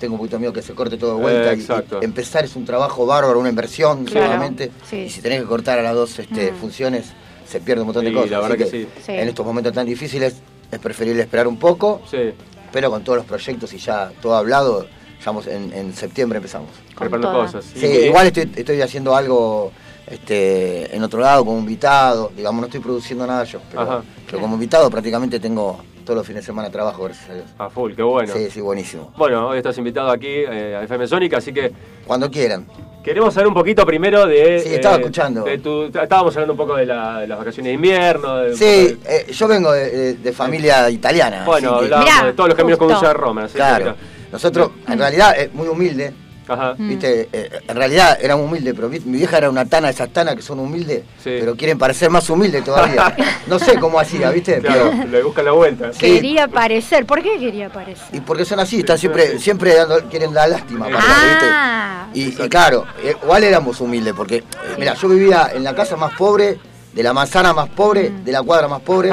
tengo un poquito miedo que se corte todo de vuelta. Eh, y- exacto. y empezar es un trabajo bárbaro, una inversión Claro, seguramente. sí. Y si tenés que cortar a las dos este, Mm. funciones, se pierde un montón de Sí, cosas. la Así verdad que sí. Sí. En estos momentos tan difíciles es preferible esperar un poco, Sí, pero con todos los proyectos y ya todo hablado, ya vamos en, en septiembre empezamos. Preparando cosas. Sí, igual estoy, estoy haciendo algo este, en otro lado como invitado, digamos, no estoy produciendo nada yo, pero como invitado prácticamente tengo todos los fines de semana trabajo, gracias a Dios. A full, qué bueno. Sí, sí, buenísimo. Bueno, hoy estás invitado aquí eh, a FM Sónica, así que Cuando quieran. queremos saber un poquito primero de... Sí, estaba escuchando. de tu- estábamos hablando un poco de, la- de las vacaciones de invierno. de- Sí, eh, yo vengo de, familia italiana. Bueno, que- hablábamos Mirá, de todos los caminos que justo. conduce a Roma. así que claro. Nosotros, en realidad, es muy humilde. Ajá. Mm. Viste, Eh, en realidad era humilde, pero mi vieja era una tana, esas tanas que son humildes, Sí. pero quieren parecer más humildes todavía. No sé cómo hacía, ¿viste? Claro, Pero, le buscan la vuelta. Sí. Quería aparecer. ¿Por qué quería aparecer? y porque son así, están Sí, siempre, siempre dando- quieren dar lástima. Ah, ¿viste? Y, y claro, eh, igual éramos humildes, porque, eh, mira, yo vivía en la casa más pobre, de la manzana más pobre, Mm. de la cuadra más pobre,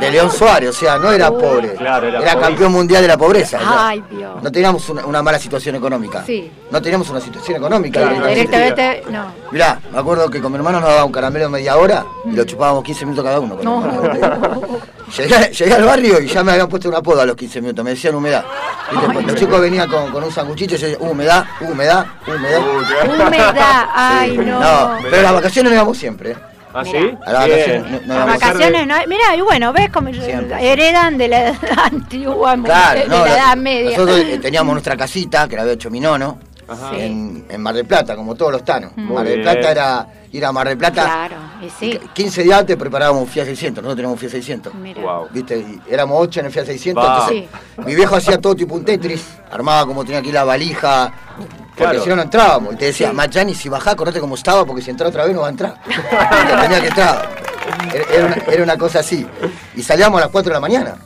de León Suárez, o sea, no era Uh. pobre, Claro, era campeón mundial de la pobreza. Ay, Dios. No teníamos una, una mala situación económica. Sí. No teníamos una situación económica. Claro, directamente. Directamente, no. Mirá, me acuerdo que con mi hermano nos daba un caramelo media hora y lo chupábamos 15 minutos cada uno. con No. hermano. Llegué, llegué al barrio y ya me habían puesto un apodo a los 15 minutos, me decían humedad. Ay. los chicos venían con, con un sanguchito y yo decía, humedad, humedad, humedad. Humedad. Ay, no. No, pero las vacaciones no íbamos siempre. ¿Ah, Mira. sí? A las Bien. vacaciones no- no vacaciones no hay. Mirá, y bueno, ¿ves cómo Siempre. heredan de la edad antigua, Claro, de, la edad media? nosotros eh, teníamos nuestra casita que la había hecho mi nono. En, en Mar del Plata, como todos los tanos. Muy Mar del bien. Plata era ir a Mar del Plata. Claro, y sí. 15 días antes preparábamos un Fiat 600, nosotros teníamos un Fiat 600. Mira. Wow. ¿Viste? Y éramos 8 en el Fiat 600. Va. entonces, mi viejo hacía todo tipo un Tetris, armaba como tenía aquí la valija. Porque Claro. si no, no entrábamos. Y te decía, Sí. Machani, si bajás, acordate cómo estaba, porque si entra otra vez no va a entrar. tenía que entrar. Era, era una, era una cosa así. Y salíamos a las 4 de la mañana.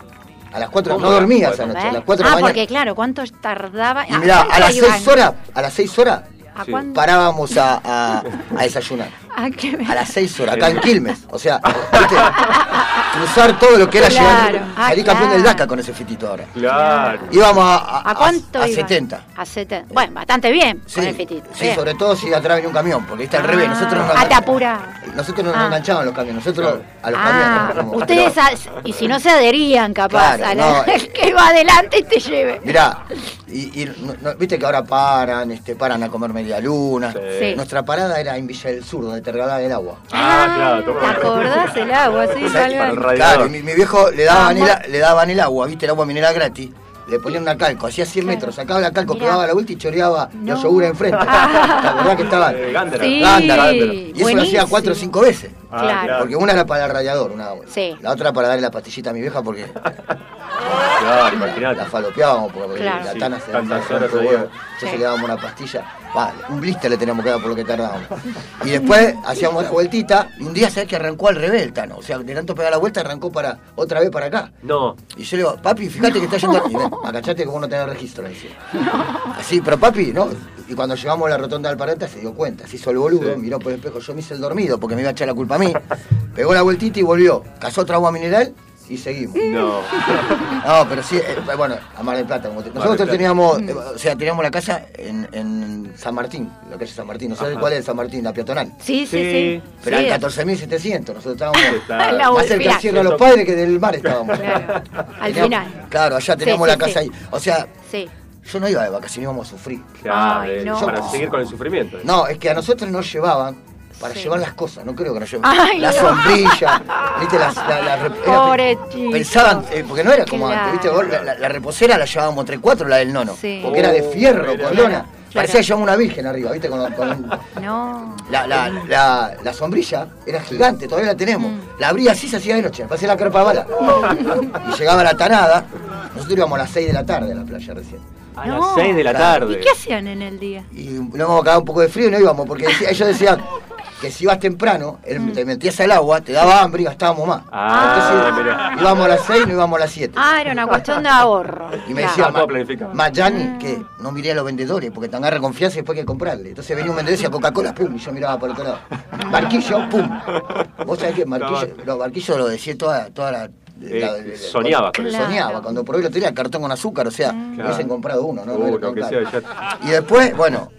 A las 4, ¿Cómo no dormía esa noche, a las 4 de ah, la mañana. porque claro, ¿cuánto tardaba? Y mirá, a las 6 horas, a las 6 horas, parábamos a, a- a desayunar. ¿A qué? A las 6 horas, acá en Quilmes. O sea, ¿viste? cruzar todo lo que era Claro. llegar. Ah, Salí campeón claro. del DACA con ese fitito ahora. Claro. Íbamos a, a, ¿A cuánto a, a iban? 70. A 70. Bueno, bastante bien Sí, con el fitito. sí, Bien. sobre todo si atrás venía un camión, porque está al Ah. revés. Nosotros nos, Ah, te engan- apura. nosotros nos Ah. enganchaban los camiones, nosotros a los Ah, camiones. como- ustedes, a- y si no se adherían capaz Claro, a la, no. el que va adelante y te lleve. Mirá, y, y no- no- viste que ahora paran, este, paran a comer media luna. Sí. Sí. Nuestra parada era en Villa del Sur, donde te regalaban el agua. Ah, claro, toma. ¿Te acordás el agua? Sí, O sea, salió. para. Claro, y mi, mi viejo le daban, Vamos. el, le daban el agua, viste, el agua mineral gratis. le ponían una calco, hacía 100 metros, sacaba la calco, Mirá. pegaba la vuelta y choreaba No. los yogures enfrente. ¿Te acordás que estaban? Eh, Gándara. Sí. Gándara. Y eso lo hacía cuatro o cinco veces. Ah, Claro. Porque una era para el radiador, una Sí. La otra para darle la pastillita a mi vieja porque Claro, imagínate. la falopeábamos, porque Claro. la Sí, tana se tantas se- horas ahí. Entonces Sí. le dábamos una pastilla. Va, un blister le teníamos que dar por lo que tardábamos. Y después hacíamos la vueltita y un día sabes que arrancó al revés el Tano. O sea, de tanto pegar la vuelta arrancó para otra vez para acá. No. Y yo le digo, papi, fíjate que está yendo. Y ven, agachate como no tenés registro, le decía. Así, pero papi, ¿no? Y cuando llegamos a la rotonda del Parenta se dio cuenta, se hizo el boludo, Sí. miró por el espejo, yo me hice el dormido porque me iba a echar la culpa a mí. Pegó la vueltita y volvió. Cazó otra agua mineral y seguimos. No. No, pero sí, eh, bueno, a Mar del Plata. como te- Mar del Nosotros Plata. teníamos, eh, o sea, teníamos la casa en, en San Martín, la calle San Martín. No sé Ajá. cuál es San Martín, la peatonal. Sí, sí, Sí. sí. Pero Sí. eran 14.700, nosotros estábamos Está- La más cerca del de los Padres que del mar estábamos. Claro. Al Teníamos- final. Claro, allá teníamos Sí, la sí, casa sí. ahí. O sea, Sí. yo no iba de vacaciones, íbamos a sufrir. Claro, Ay, eh, no. para seguir con el sufrimiento. No, es que a nosotros nos llevaban para Sí. llevar las cosas, no creo que nos lleven. Ay, la no. sombrilla, viste, las, la, Pobre chico. Pensaban, eh, porque no era como Claro. antes, viste, vos, la, la- la reposera la llevábamos entre cuatro, la del nono. Sí. Porque era de fierro, Oh, con era- lona. Claro. Parecía que llevaba una virgen arriba, viste, con, con- No. la, la, la, la sombrilla era gigante, todavía la tenemos. Mm. La abría así, se hacía de noche, parecía la carpa bala. y llegaba la tanada, nosotros íbamos a las 6 de la tarde a la playa recién. A No. las 6 de la tarde. ¿Y qué hacían en el día? y nos íbamos a cagar un poco de frío y no íbamos, porque decía- ellos decían que si ibas temprano, el- te metías al agua, te daba hambre y gastábamos más. Ah, Entonces íbamos a las 6 no íbamos a las 7. Ah, era una cuestión de ahorro. Y me Claro. decía, Ah. Mayani, que no miré a los vendedores, porque te agarra confianza y después hay que comprarle. Entonces venía un vendedor y decía Coca-Cola, pum, y yo miraba por otro lado. Barquillo, pum. Vos sabés que Barquillo, los barquillos lo decía toda, toda la. Eh, la- la- soñaba con eso. Soñaba, Claro. cuando por hoy lo tenía cartón con azúcar, o sea, hubiesen comprado uno, ¿no? No que caro. sea ya- Y después, bueno,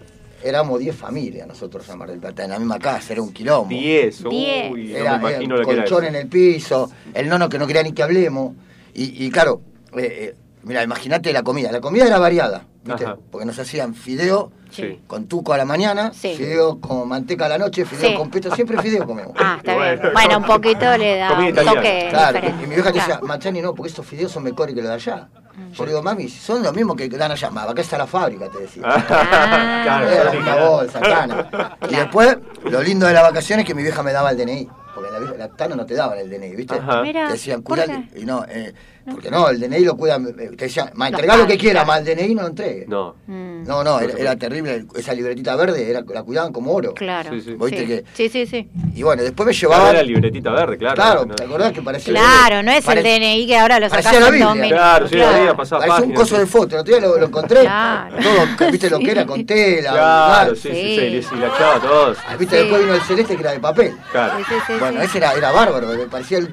éramos 10 familias nosotros en Mar del Plata, en la misma casa, era un quilombo. 10. Diez. Uy, Era, no me imagino era lo que era colchón en el piso, el nono que no quería ni que hablemos. Y, y claro, eh, eh, mira, imagínate la comida. La comida era variada, ¿viste? Porque nos hacían fideo Sí. con tuco a la mañana, Sí. fideo con manteca a la noche, fideo Sí. con pesto, siempre fideo comemos. Ah, está Bueno. bien. Bueno, un poquito le da un toque Claro, diferente. y mi vieja te decía. Machani no, porque estos fideos son mejores que los de allá. Mm. Yo le digo, mami, son los mismos que dan allá. Ma, acá está la fábrica, te decía. Ah, claro, Era bolsa, Tana. Y después, lo lindo de las vacaciones es que mi vieja me daba el DNI. Porque la, vieja- la Tana no te daban el DNI, ¿viste? Te decían, ¿por cuidale. qué? Y no, eh, porque no, el DNI lo cuidan. eh, Te decían, ma, entregá lo que quiera, claro. ma, el DNI no lo entregue. No. Mm, No, no, era, era terrible. Esa libretita verde era, la cuidaban como oro. Claro. Sí, sí. ¿Viste Sí. que- sí, sí, sí. Y bueno, después me Claro, llevaban. era libretita verde, claro. Claro, No. ¿te acordás que parecía? Claro, no es pare- el DNI que ahora lo la en dominio. Claro, sí, la vida pasaba Parecía un coso de foto, el otro día lo, lo encontré. Claro. Todo, ¿viste lo que era? Con tela. Claro, sí, sí, Sí. se les hilachaba a todos. Ah, ¿Viste? Sí. Después vino el celeste que era de papel. Claro. Sí, sí, sí, Bueno, sí. ese era, era bárbaro, me parecía el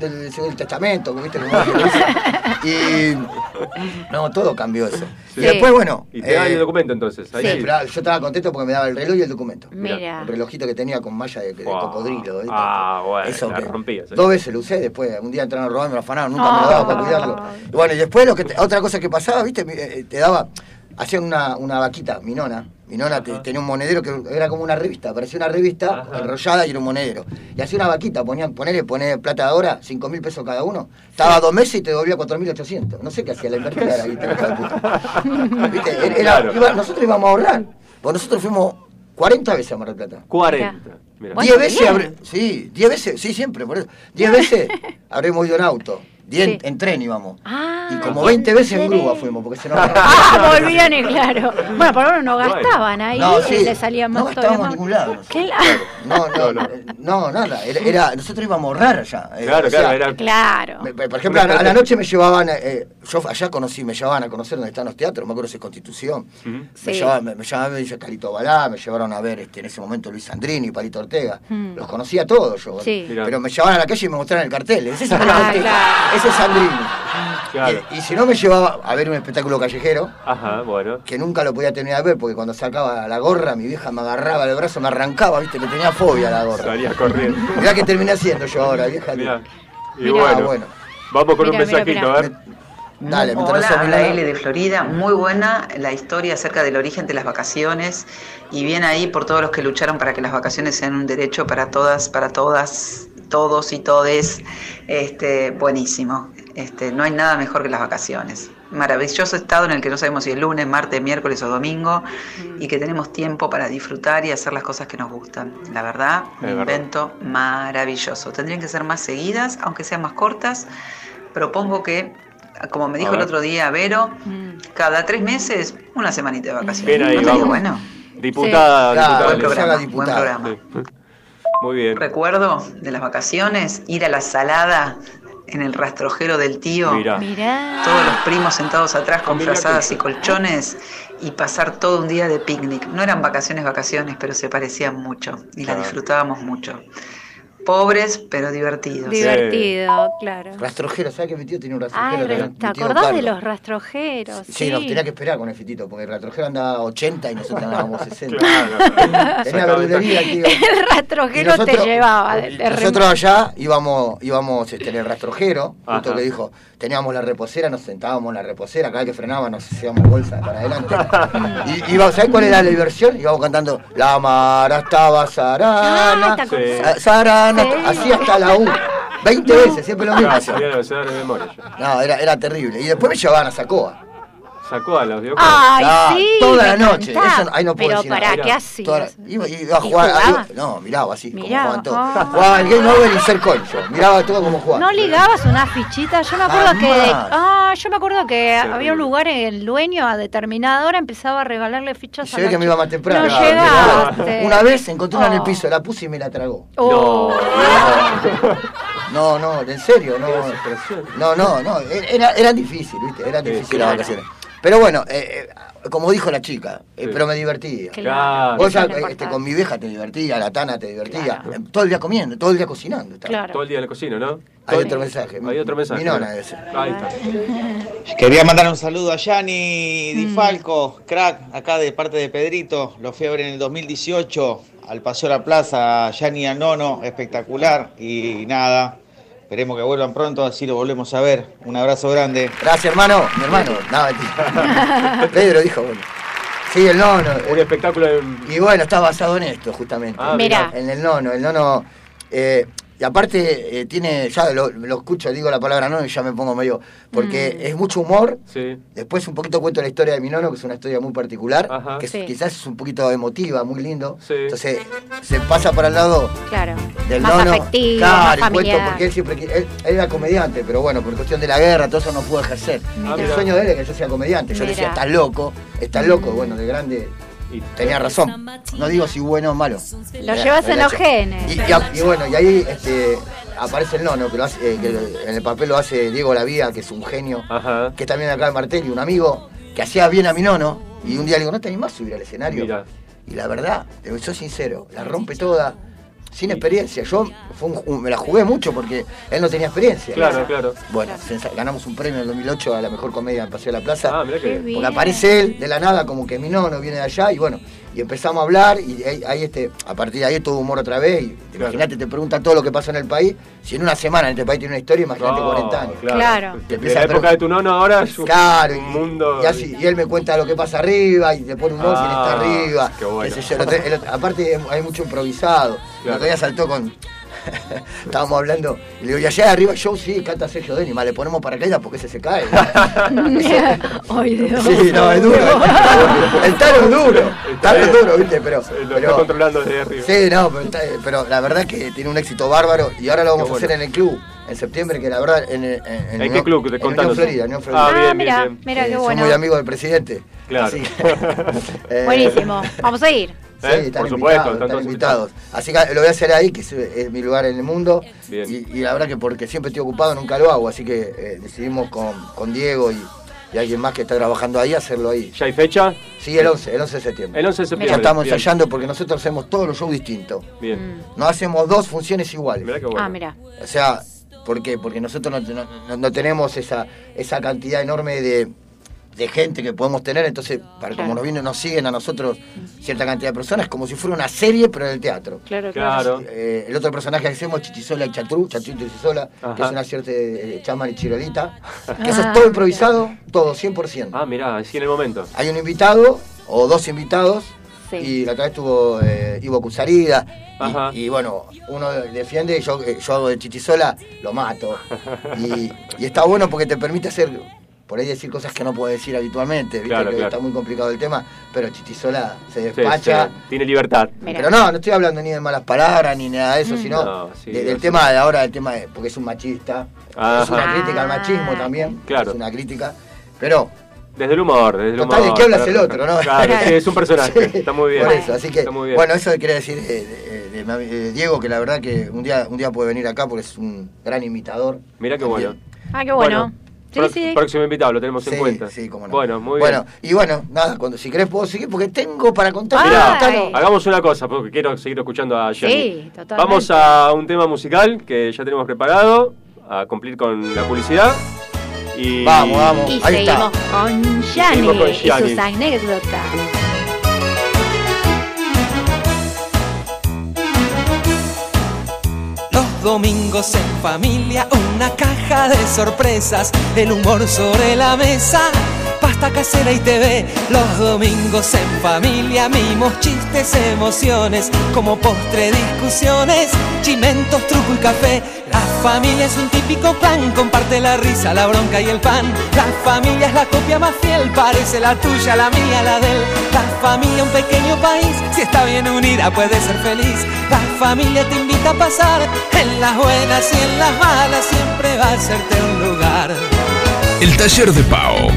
testamento, ¿viste? Y no, todo cambió eso. Sí. Y después, bueno, Y te da eh, el documento entonces. Ahí sí, pero yo estaba contento porque me daba el reloj y el documento. Mira. El relojito que tenía con malla de, de Wow. cocodrilo. ¿viste? Ah, bueno, Eso la que rompías, ¿eh? Dos veces lo usé después. Un día entraron a robar, me lo afanaron, nunca me lo daba para Ay. cuidarlo. Y bueno, y después lo que te- otra cosa que pasaba, ¿viste? Eh, Te daba, hacían una, una vaquita, mi nona. Mi nona te- tenía un monedero que era como una revista, parecía una revista Ajá. enrollada y era un monedero. Y hacía una vaquita, ponían, ponele, poner plata de ahora, cinco mil pesos cada uno. Estaba dos meses y te devolvía cuatro mil ochocientos. No sé qué hacía, la invertida era. Era- era- Claro. iba- nosotros íbamos a ahorrar. Pues nosotros fuimos 40 veces a Mar del Plata. 40. Mira. Bueno, 10 veces, habré- sí, 10 veces, sí, siempre, por eso. 10 veces habremos ido en auto, 10 Sí. en tren íbamos. Ah, y como 20 veces en grúa fuimos, porque se nos... Ah, volvían y claro. Bueno, por lo menos no gastaban ahí, No, eh, sí. le salía más No gastábamos en ningún lado nosotros. ¿Qué la- No, no, No, no. eh, no, nada, era, era- nosotros íbamos a ahorrar allá. eh, Claro, o sea, claro, era. Claro. me- Por ejemplo, a la, a la noche me llevaban, eh, yo allá conocí, me llevaban a conocer dónde están los teatros, me acuerdo si es Constitución. Me, Sí. llevaban, me, me llevaban a ver Calito Balá, me llevaron a ver este, en ese momento Luis Sandrini, Palito Ortega. Mm. Los conocía todos yo. Sí. Mirá. Pero me llevaban a la calle y me mostraban el cartel. Ese es, Ah, claro. ese es Sandrini. Claro. Y, y si no me llevaba a ver un espectáculo callejero, Ajá, bueno. que nunca lo podía terminar de ver, porque cuando sacaba la gorra, mi vieja me agarraba del brazo, me arrancaba, viste, le tenía fobia a la gorra. Salías corriendo. Mirá que terminé haciendo yo ahora, vieja. Mirá. Y Mirá. bueno, Ah, bueno. vamos con un mensajito, a ver. Dale, me Hola, habla. L de Florida. Muy buena la historia acerca del origen de las vacaciones y bien ahí por todos los que lucharon para que las vacaciones sean un derecho para todas, para todas, todos y todes. Este, buenísimo. Este, no hay nada mejor que las vacaciones. maravilloso estado en el que no sabemos si es lunes, martes, miércoles o domingo y que tenemos tiempo para disfrutar y hacer las cosas que nos gustan. La verdad, un verdad. invento maravilloso. Tendrían que ser más seguidas, aunque sean más cortas. Propongo que, como me dijo el otro día Vero, Mm. cada tres meses una semanita de vacaciones. Bien ahí, ¿No estaría vamos. bueno? Diputada, diputada. Buen programa, buen programa. Sí. Muy bien. Recuerdo de las vacaciones ir a la salada en el rastrojero del tío. Mirá. Mirá. Todos los primos sentados atrás con frazadas que- y colchones y pasar todo un día de picnic. No eran vacaciones, vacaciones, pero se parecían mucho y las Claro. disfrutábamos mucho. Pobres, pero divertidos. Divertido, claro. Rastrojero, ¿sabes que mi tío tiene un rastrojero? ¿te acordás de los rastrojeros? Sí, nos tenía que esperar con el fitito, porque el rastrojero andaba 80 y nosotros andábamos 60. Claro. Tenía verdulería, tío. El rastrojero te llevaba. de- nosotros allá íbamos, íbamos este, en el rastrojero, justo que dijo, teníamos la reposera, nos sentábamos en la reposera, cada vez que frenábamos nos hacíamos bolsa para adelante. y íbamos, ¿sabés cuál era la diversión? Íbamos cantando, la mara estaba sarana, Ah, sa- sarana, Sí. así hasta la U. 20 veces, siempre lo mismo. No, era, era terrible. Y después me llevaban a Sacoa. Sacó a los dio Ay, Ah, sí. toda la noche. Eso, ahí no puedo Pero decir para nada. ¿qué hacías? La- iba, iba a ¿Y jugar. iba- no, miraba así, como Miraba, jugaban todos. ah. Jugaba el Game Over y Cercoin yo. Miraba todo como jugaba. ¿No ligabas una fichita? Yo me acuerdo que. Ah, yo me acuerdo que Sí, había un lugar en el dueño a determinada hora empezaba a regalarle fichas Se a ve los que me iba más temprano. No llegaste. Una vez encontré una en el Oh. piso, la puse y me la tragó. Oh. No, no, en serio, no. No, no, no. Era, era difícil, ¿viste? Era Sí, difícil sí. las vacaciones. Pero bueno, eh, eh, como dijo la chica, eh, Sí. pero me divertía. Claro. Vos este, con mi vieja te divertía, la Tana te divertía. Claro. Eh, Todo el día comiendo, todo el día cocinando. Claro. Todo el día en la cocina, ¿no? Hay otro mensaje. Hay otro mensaje. Mi nona. Ahí está. Quería mandar un saludo a Yanni Di Falco, crack, acá de parte de Pedrito. Lo fui a ver en el 2018 al Paseo La Plaza, Yanni al Nono, espectacular. Y nada, esperemos que vuelvan pronto, así lo volvemos a ver. Un abrazo grande. Gracias, hermano. Mi hermano. No. Pedro dijo, bueno. Sí, el nono. Un espectáculo en... Y bueno, está basado en esto, justamente. Ah, Mirá. En el nono. El nono. eh, y aparte, eh, tiene. Ya lo, lo escucho, digo la palabra nono y ya me pongo medio. Porque Mm. es mucho humor. Sí. Después un poquito cuento la historia de mi nono, que es una historia muy particular. Ajá. Que Sí. quizás es un poquito emotiva, muy lindo. Sí. Entonces, se pasa para el lado Claro. del más nono. afectivo, claro, más y cuento familiar. porque él siempre él, él era comediante, pero bueno, por cuestión de la guerra, todo eso no pudo ejercer. El sueño de él es que yo sea comediante. Yo le decía, estás loco, estás loco. Bueno, de grande Y- tenía razón. No digo si bueno o malo. Lo llevas en los genes. Y, y a- y bueno, y ahí este, aparece el nono, que, lo hace, eh, que en el papel lo hace Diego Lavía, que es un genio, Ajá. que es también acá de Martelli, un amigo, que hacía bien a mi nono. Y un día le digo, ¿no te animás a subir al escenario? Mira. Y la verdad, te soy sincero, la rompe toda, sin experiencia. Yo fue un- un- me la jugué mucho porque él no tenía experiencia. Claro, claro. Bueno, ganamos un premio en el 2008 a la mejor comedia en Paseo de la Plaza. Ah, mirá Qué que... Porque aparece él de la nada, como que mi nono viene de allá, y bueno, y empezamos a hablar, y ahí, ahí, este, a partir de ahí todo humor otra vez, y Claro. imagínate, te preguntan todo lo que pasa en el país, si en una semana en este país tiene una historia, imagínate No, 40 años. Claro. De Empieza la época de tu nono ahora es un, Claro, y, un mundo... y así, y él me cuenta lo que pasa arriba, y le pone un quién está Ah, arriba, qué bueno. qué sé yo, el otro- el otro- aparte hay mucho improvisado, el Claro. otro día saltó con... Estábamos hablando, y le digo, y allá arriba show sí, canta Sergio Denis, más le ponemos paracaídas porque ese se cae. Ay, Dios. Sí, no, es duro. El taro es duro. El taro es duro, ¿viste? Pero, Lo pero- está controlando desde arriba. Sí, no, pero, la verdad que tiene un éxito bárbaro y ahora lo vamos a hacer en el club en septiembre, que la verdad en, en, en ¿En qué club? Te En Unión. Florida, Unión Florida. Ah, Ah, bien, mira, bien, mira qué soy bueno. muy amigo del presidente. Claro. así que, eh, Buenísimo. Vamos a ir. Sí, ¿Eh? están Por supuesto, invitados, están todos invitados. Así que lo voy a hacer ahí, que es, es mi lugar en el mundo. Bien. Y, y la verdad que porque siempre estoy ocupado nunca lo hago, así que eh, decidimos con, con Diego y, y alguien más que está trabajando ahí hacerlo ahí. ¿Ya hay fecha? Sí, el 11, el 11 de septiembre. El 11 de Ya septiembre. estamos Bien. ensayando porque nosotros hacemos todos los shows distintos. Bien. No hacemos dos funciones iguales. Mirá qué bueno. Ah, mira. O sea, ¿por qué? Porque nosotros no, no- no- no tenemos esa, esa cantidad enorme de, de gente que podemos tener, entonces, para como nos vienen, nos siguen a nosotros cierta cantidad de personas, como si fuera una serie, pero en el teatro. Claro, claro. Claro. Eh, el otro personaje que hacemos es Chichisola y Chatru, Chatrito y Chichisola, que es una cierta eh, chaman y chirolita. Que Ah, eso es todo improvisado, todo, 100%. Ah, mirá, así en el momento. Hay un invitado, o dos invitados, Sí. y la otra vez estuvo eh, Ivo Cusarida. Ajá. Y, y bueno, uno defiende, yo, eh, yo hago de chichisola, lo mato. Y, y está bueno porque te permite hacer por ahí decir cosas que no puedo decir habitualmente, ¿viste? Claro, que claro. está muy complicado el tema, pero Chichisola se despacha. sí, tiene libertad. Pero no, no estoy hablando ni de malas palabras ni nada de eso, Mm. sino No, sí, de- del tema de ahora, del tema de, porque es un machista, Ajá. es una crítica al machismo también, Claro. es una crítica, pero Desde el humor, desde el total, humor. el que habla es el otro, ¿no? Claro, sí, es un personaje. Sí, Está muy bien. Por eso, así que, Está muy bien. bueno, eso quería decir de, de- de Diego, que la verdad que un día, un día puede venir acá porque es un gran imitador. Mira qué bueno. Ah, qué bueno. Sí, Pro- sí. Próximo invitado, lo tenemos en Sí, cuenta. sí, cómo no. Bueno, muy Bueno, bien. y bueno, nada, cuando si querés puedo seguir porque tengo para contar. Mirá, hagamos una cosa, porque quiero seguir escuchando a. Sí, totalmente. Vamos a un tema musical que ya tenemos preparado, a cumplir con la publicidad. Y... Vamos, vamos. Y Ahí seguimos está. con Seguimos con y Gianni. sus anécdotas. Los domingos en familia, una caja de sorpresas, el humor sobre la mesa, pasta casera y TV. Los domingos en familia, mimos, chistes, emociones, como postre discusiones, chimentos, truco y café. La familia es un típico plan, comparte la risa, la bronca y el pan. La familia es la copia más fiel, parece la tuya, la mía, la de él. La familia un pequeño país, si está bien unida puede ser feliz. La familia te invita a pasar, en las buenas y en las malas siempre va a hacerte un lugar. El taller de Pao.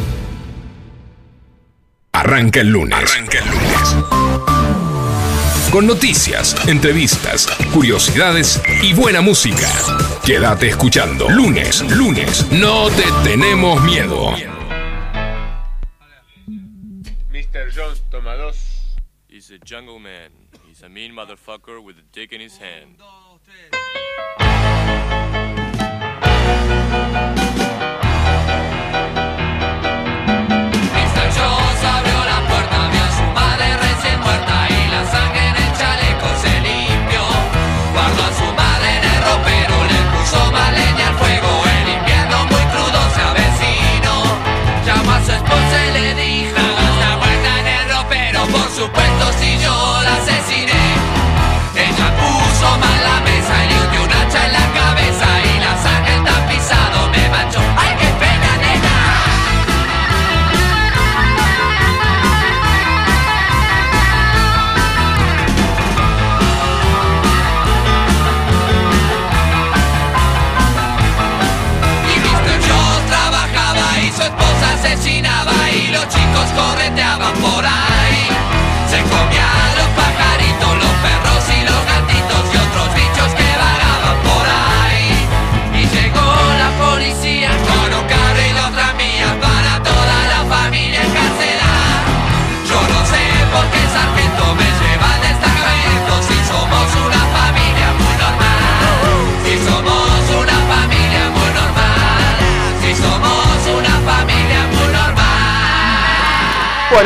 Arranca el lunes. Arranca el lunes. Con noticias, entrevistas, curiosidades y buena música. Quédate escuchando. Lunes, lunes. No te tenemos miedo. Mr. Jones toma dos. He's a jungle man. He's a mean motherfucker with a dick in his hand. Mr.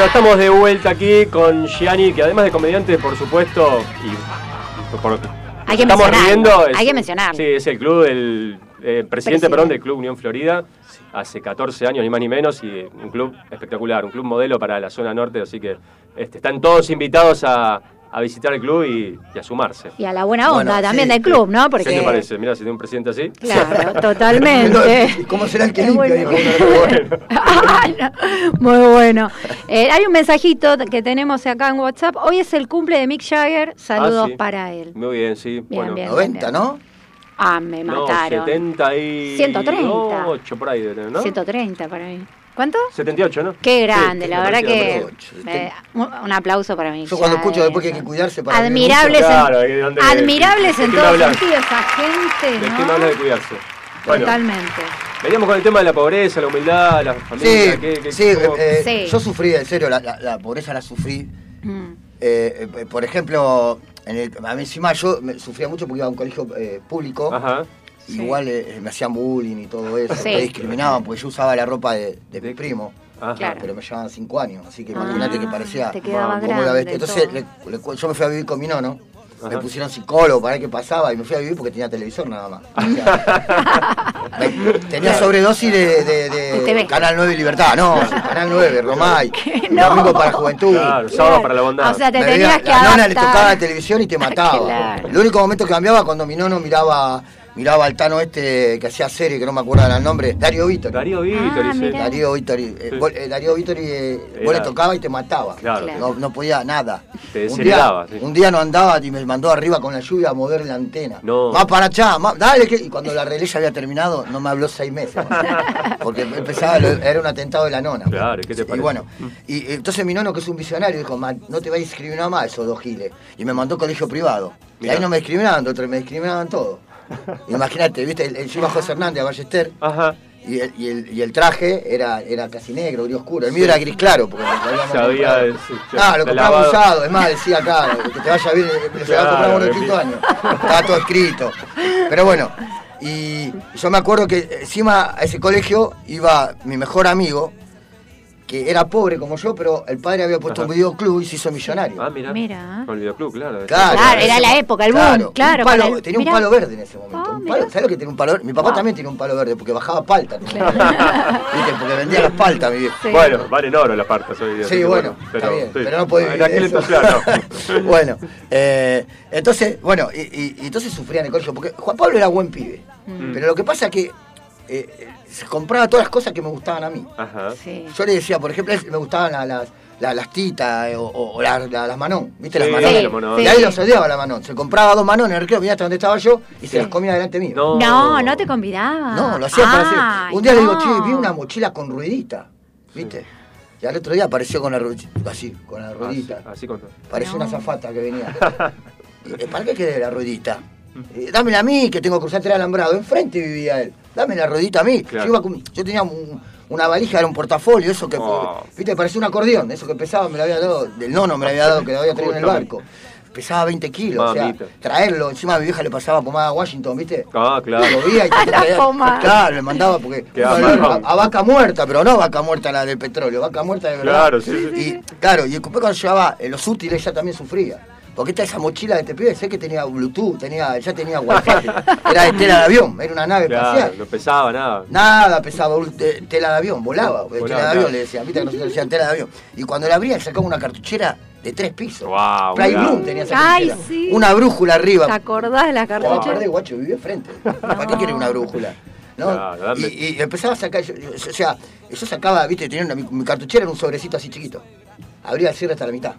Bueno, estamos de vuelta aquí con Gianni, que además de comediante, por supuesto, y por- Hay que estamos riendo. es- hay que mencionarlo. Sí, es el club del eh, presidente, Presidente. perdón, del Club Unión Florida, hace 14 años, ni más ni menos, y un club espectacular, un club modelo para la zona norte, así que este, están todos invitados a, a visitar el club y, y a sumarse. Y a la buena onda Bueno, también sí, del club, ¿no? ¿Qué Porque te parece? Mira, si tiene un presidente así. Claro, totalmente. ¿Cómo será el que limpia? bueno. Dijo uno. Ay, no. Muy bueno. Eh, hay un mensajito que tenemos acá en WhatsApp. Hoy es el cumple de Mick Jagger. Saludos Ah, sí. para él. Muy bien, sí. bueno. bien, 90, ¿no? Ah, me No, mataron. 70 y... 130. 8 por ahí, ¿no? 130 para mí. ¿Cuánto? 78, ¿no? Qué grande, Sí, la verdad que eh, un aplauso para mí. Yo cuando escucho después que hay que cuidarse para Admirables, en, Claro, ¿de dónde- admirables en qué me todo hablas? sentido esa gente, ¿De ¿no? hablas de cuidarse? Bueno, Totalmente. veníamos con el tema de la pobreza, la humildad, la familia. Sí, ¿qué- qué- sí, eh, Sí. yo sufrí, en serio, la, la- la pobreza la sufrí. Mm. Eh, eh, por ejemplo, en el- a mí encima yo me- sufría mucho porque iba a un colegio eh, Igual eh, me hacían bullying y todo eso, Sí. me discriminaban porque yo usaba la ropa de, de mi primo. Claro. pero me llevaban cinco años, así que Ah, imagínate que parecía te como grande bestia. Entonces le- le yo me fui a vivir con mi nono, me Ajá. pusieron psicólogo para ver qué pasaba y me fui a vivir porque tenía televisor nada más. O sea, me- tenía sobredosis de. Canal 9 Libertad, no, Canal 9, Romay, No. Domingo para Juventud. Claro, sábado para la bondad. O sea, te Me tenías veía- que la nona le tocaba la televisión y te mataba. Claro. El único momento que cambiaba cuando mi nono miraba miraba al Tano este que hacía serie, que no me acuerdo el nombre, Darío Vittori. Darío Vittori, Ah, sí. Darío Vittori. eh, Sí. vos- eh, Darío Vittori, eh, vos le tocaba y te mataba. Claro. Claro. No, no podía nada. Te un, día, sí. un día no andaba y me mandó arriba con la lluvia a mover la antena. No. Más para allá, más- dale. Que... Y cuando la relé ya había terminado, no me habló seis meses. Porque empezaba, era un atentado de la nona. Claro, ¿qué te Y parece? bueno, y eh, entonces mi nono, que es un visionario, dijo, "Man, no te va a discriminar más esos dos giles. Y me mandó a colegio privado. Y ahí no me discriminaban, otros me discriminaban todos. Imagínate, viste, iba José Hernández a Ballester. Ajá. Y el, y, el, y el traje era, era casi negro, gris oscuro. El mío era gris claro, porque lo habíamos Sabía, sí, sí, Ah, lo de compraba usado, es más, decía acá, que te vaya bien, lo llevaba a comprar Claro, por el bien. quinto año. Estaba todo escrito. Pero bueno, y yo me acuerdo que encima a ese colegio iba mi mejor amigo, que era pobre como yo, pero el padre había puesto Ajá. un videoclub y se hizo millonario. Ah, mira. Mira. Con el videoclub, claro. Claro, Claro, era la época, el boom, claro, un palo- el- tenía mirá. un palo verde en ese momento. Ah, un mirá. palo- ¿Sabes lo que tenía un palo verde? Mi papá también tiene un palo verde porque bajaba palta. tenía. ¿Viste? Porque vendía las paltas, mi viejo. Sí. Bueno, valen oro las partes hoy día. Sí, bueno, está bien, sí. pero no puede En vivir aquel entonces, claro. bueno, eh, entonces, bueno, y, y- y entonces sufría en el colegio, porque Juan Pablo era buen pibe. Mm. Pero lo que pasa es que eh, se compraba todas las cosas que me gustaban a mí. Ajá. Sí. Yo le decía, por ejemplo, él- me gustaban la- las, la- las titas eh, o, o la- la- las manón, ¿viste? Sí, las manón. sí, las. Y ahí los odiaba la manón. Se compraba dos manón en el recreo, mirá hasta donde estaba yo y se las comía delante mío. No. No, no te convidaba. No, lo hacía para Ay, hacer. Un día le digo, che, vi una mochila con ruedita, ¿viste? Y al otro día apareció con la ruedita, así, con la ruedita. Así, así con todo. Parecía No. una zafata que venía. Eh, ¿Para qué querés la ruedita? Eh, dámela a mí, que tengo que cruzar el alambrado. Enfrente vivía él. Dame la ruedita a mí. Claro. Yo, iba con- yo tenía un- una valija, era un portafolio, eso que, Oh. viste, parecía un acordeón, eso que pesaba, me lo había dado, del nono me lo había dado, que lo había traído en el barco. Pesaba 20 kilos, o sea, traerlo, encima a mi vieja le pasaba pomada a Washington, ¿viste? Ah, claro. Llovía y te La traía-. Claro, le mandaba porque a, a vaca muerta, pero no vaca muerta la del petróleo, vaca muerta de verdad. Claro, sí, sí, Y claro, y después cuando llevaba eh, los útiles ya también sufría. Porque esta esa mochila de este pibe, sé que tenía Bluetooth, tenía, ya tenía wifi, era de tela de avión, era una nave Claro, espacial. no pesaba nada. Nada pesaba, tela de avión, volaba, de Volaba, tela de claro. avión le decían, viste que nosotros decían tela de avión. Y cuando la abría sacaba una cartuchera de tres pisos. Wow, Play mirá. Bloom tenía esa Ay, sí. Una brújula arriba. ¿Te acordás de la cartuchera? perder, guacho, vivía enfrente. ¿Para qué querés una brújula? ¿No? Claro, y, y empezaba a sacar, yo- yo- o sea, yo sacaba, viste, tenía una, mi, mi cartuchera en un sobrecito así chiquito. Abría el cierre hasta la mitad.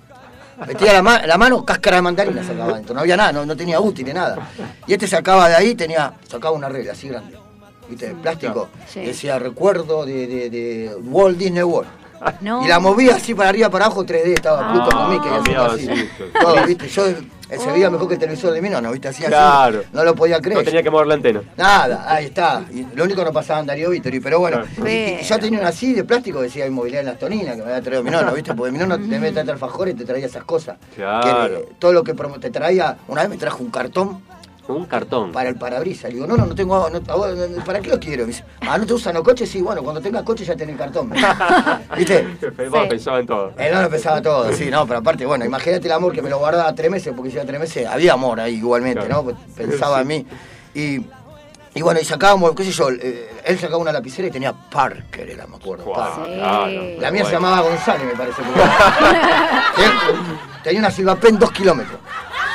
Metía la, ma- la mano, cáscara de mandarina sacaba adentro. No había nada, no, no tenía útil, nada. Y este sacaba de ahí, tenía, sacaba una regla así grande. ¿Viste? De plástico. Sí. Decía, recuerdo de, de, de Walt Disney World. No. Y la movía así para arriba, para abajo, 3D, estaba Pluto Ah. con Mickey, así. así. Todo, ¿viste? Yo, se veía mejor que el televisor de mi no, ¿viste? Así, así. Claro. No lo podía creer. No tenía que mover la antena. Nada, ahí está. Y lo único que no pasaba en Darío Vittori, pero bueno. Claro. Y, y yo tenía una así de plástico, decía inmobiliaria en las toninas, que me había traído mi nono, ¿viste? Porque mi nono te mete alfajores y te traía esas cosas. Claro. Que, eh, todo lo que promo- te traía, una vez me trajo un cartón Un cartón. para el parabrisas. Le digo, no, no, no tengo, no, ¿para qué lo quiero? Me dice, ah, ¿no te usan los coches? Sí, bueno, cuando tengas coche ya tenés cartón. ¿Viste? Vos Sí. pensaba en todo. Él no lo pensaba todo, sí, no, pero aparte, bueno, imagínate el amor que me lo guardaba tres meses, porque si era tres meses, había amor ahí igualmente, Claro. ¿no? Pues Pensaba en mí. Y, y bueno, y sacábamos, qué sé yo, eh, él sacaba una lapicera y tenía Parker, era, me acuerdo. Guau, Parker. Sí. La mía se llamaba González, me parece. tenía una Silvapen dos kilómetros,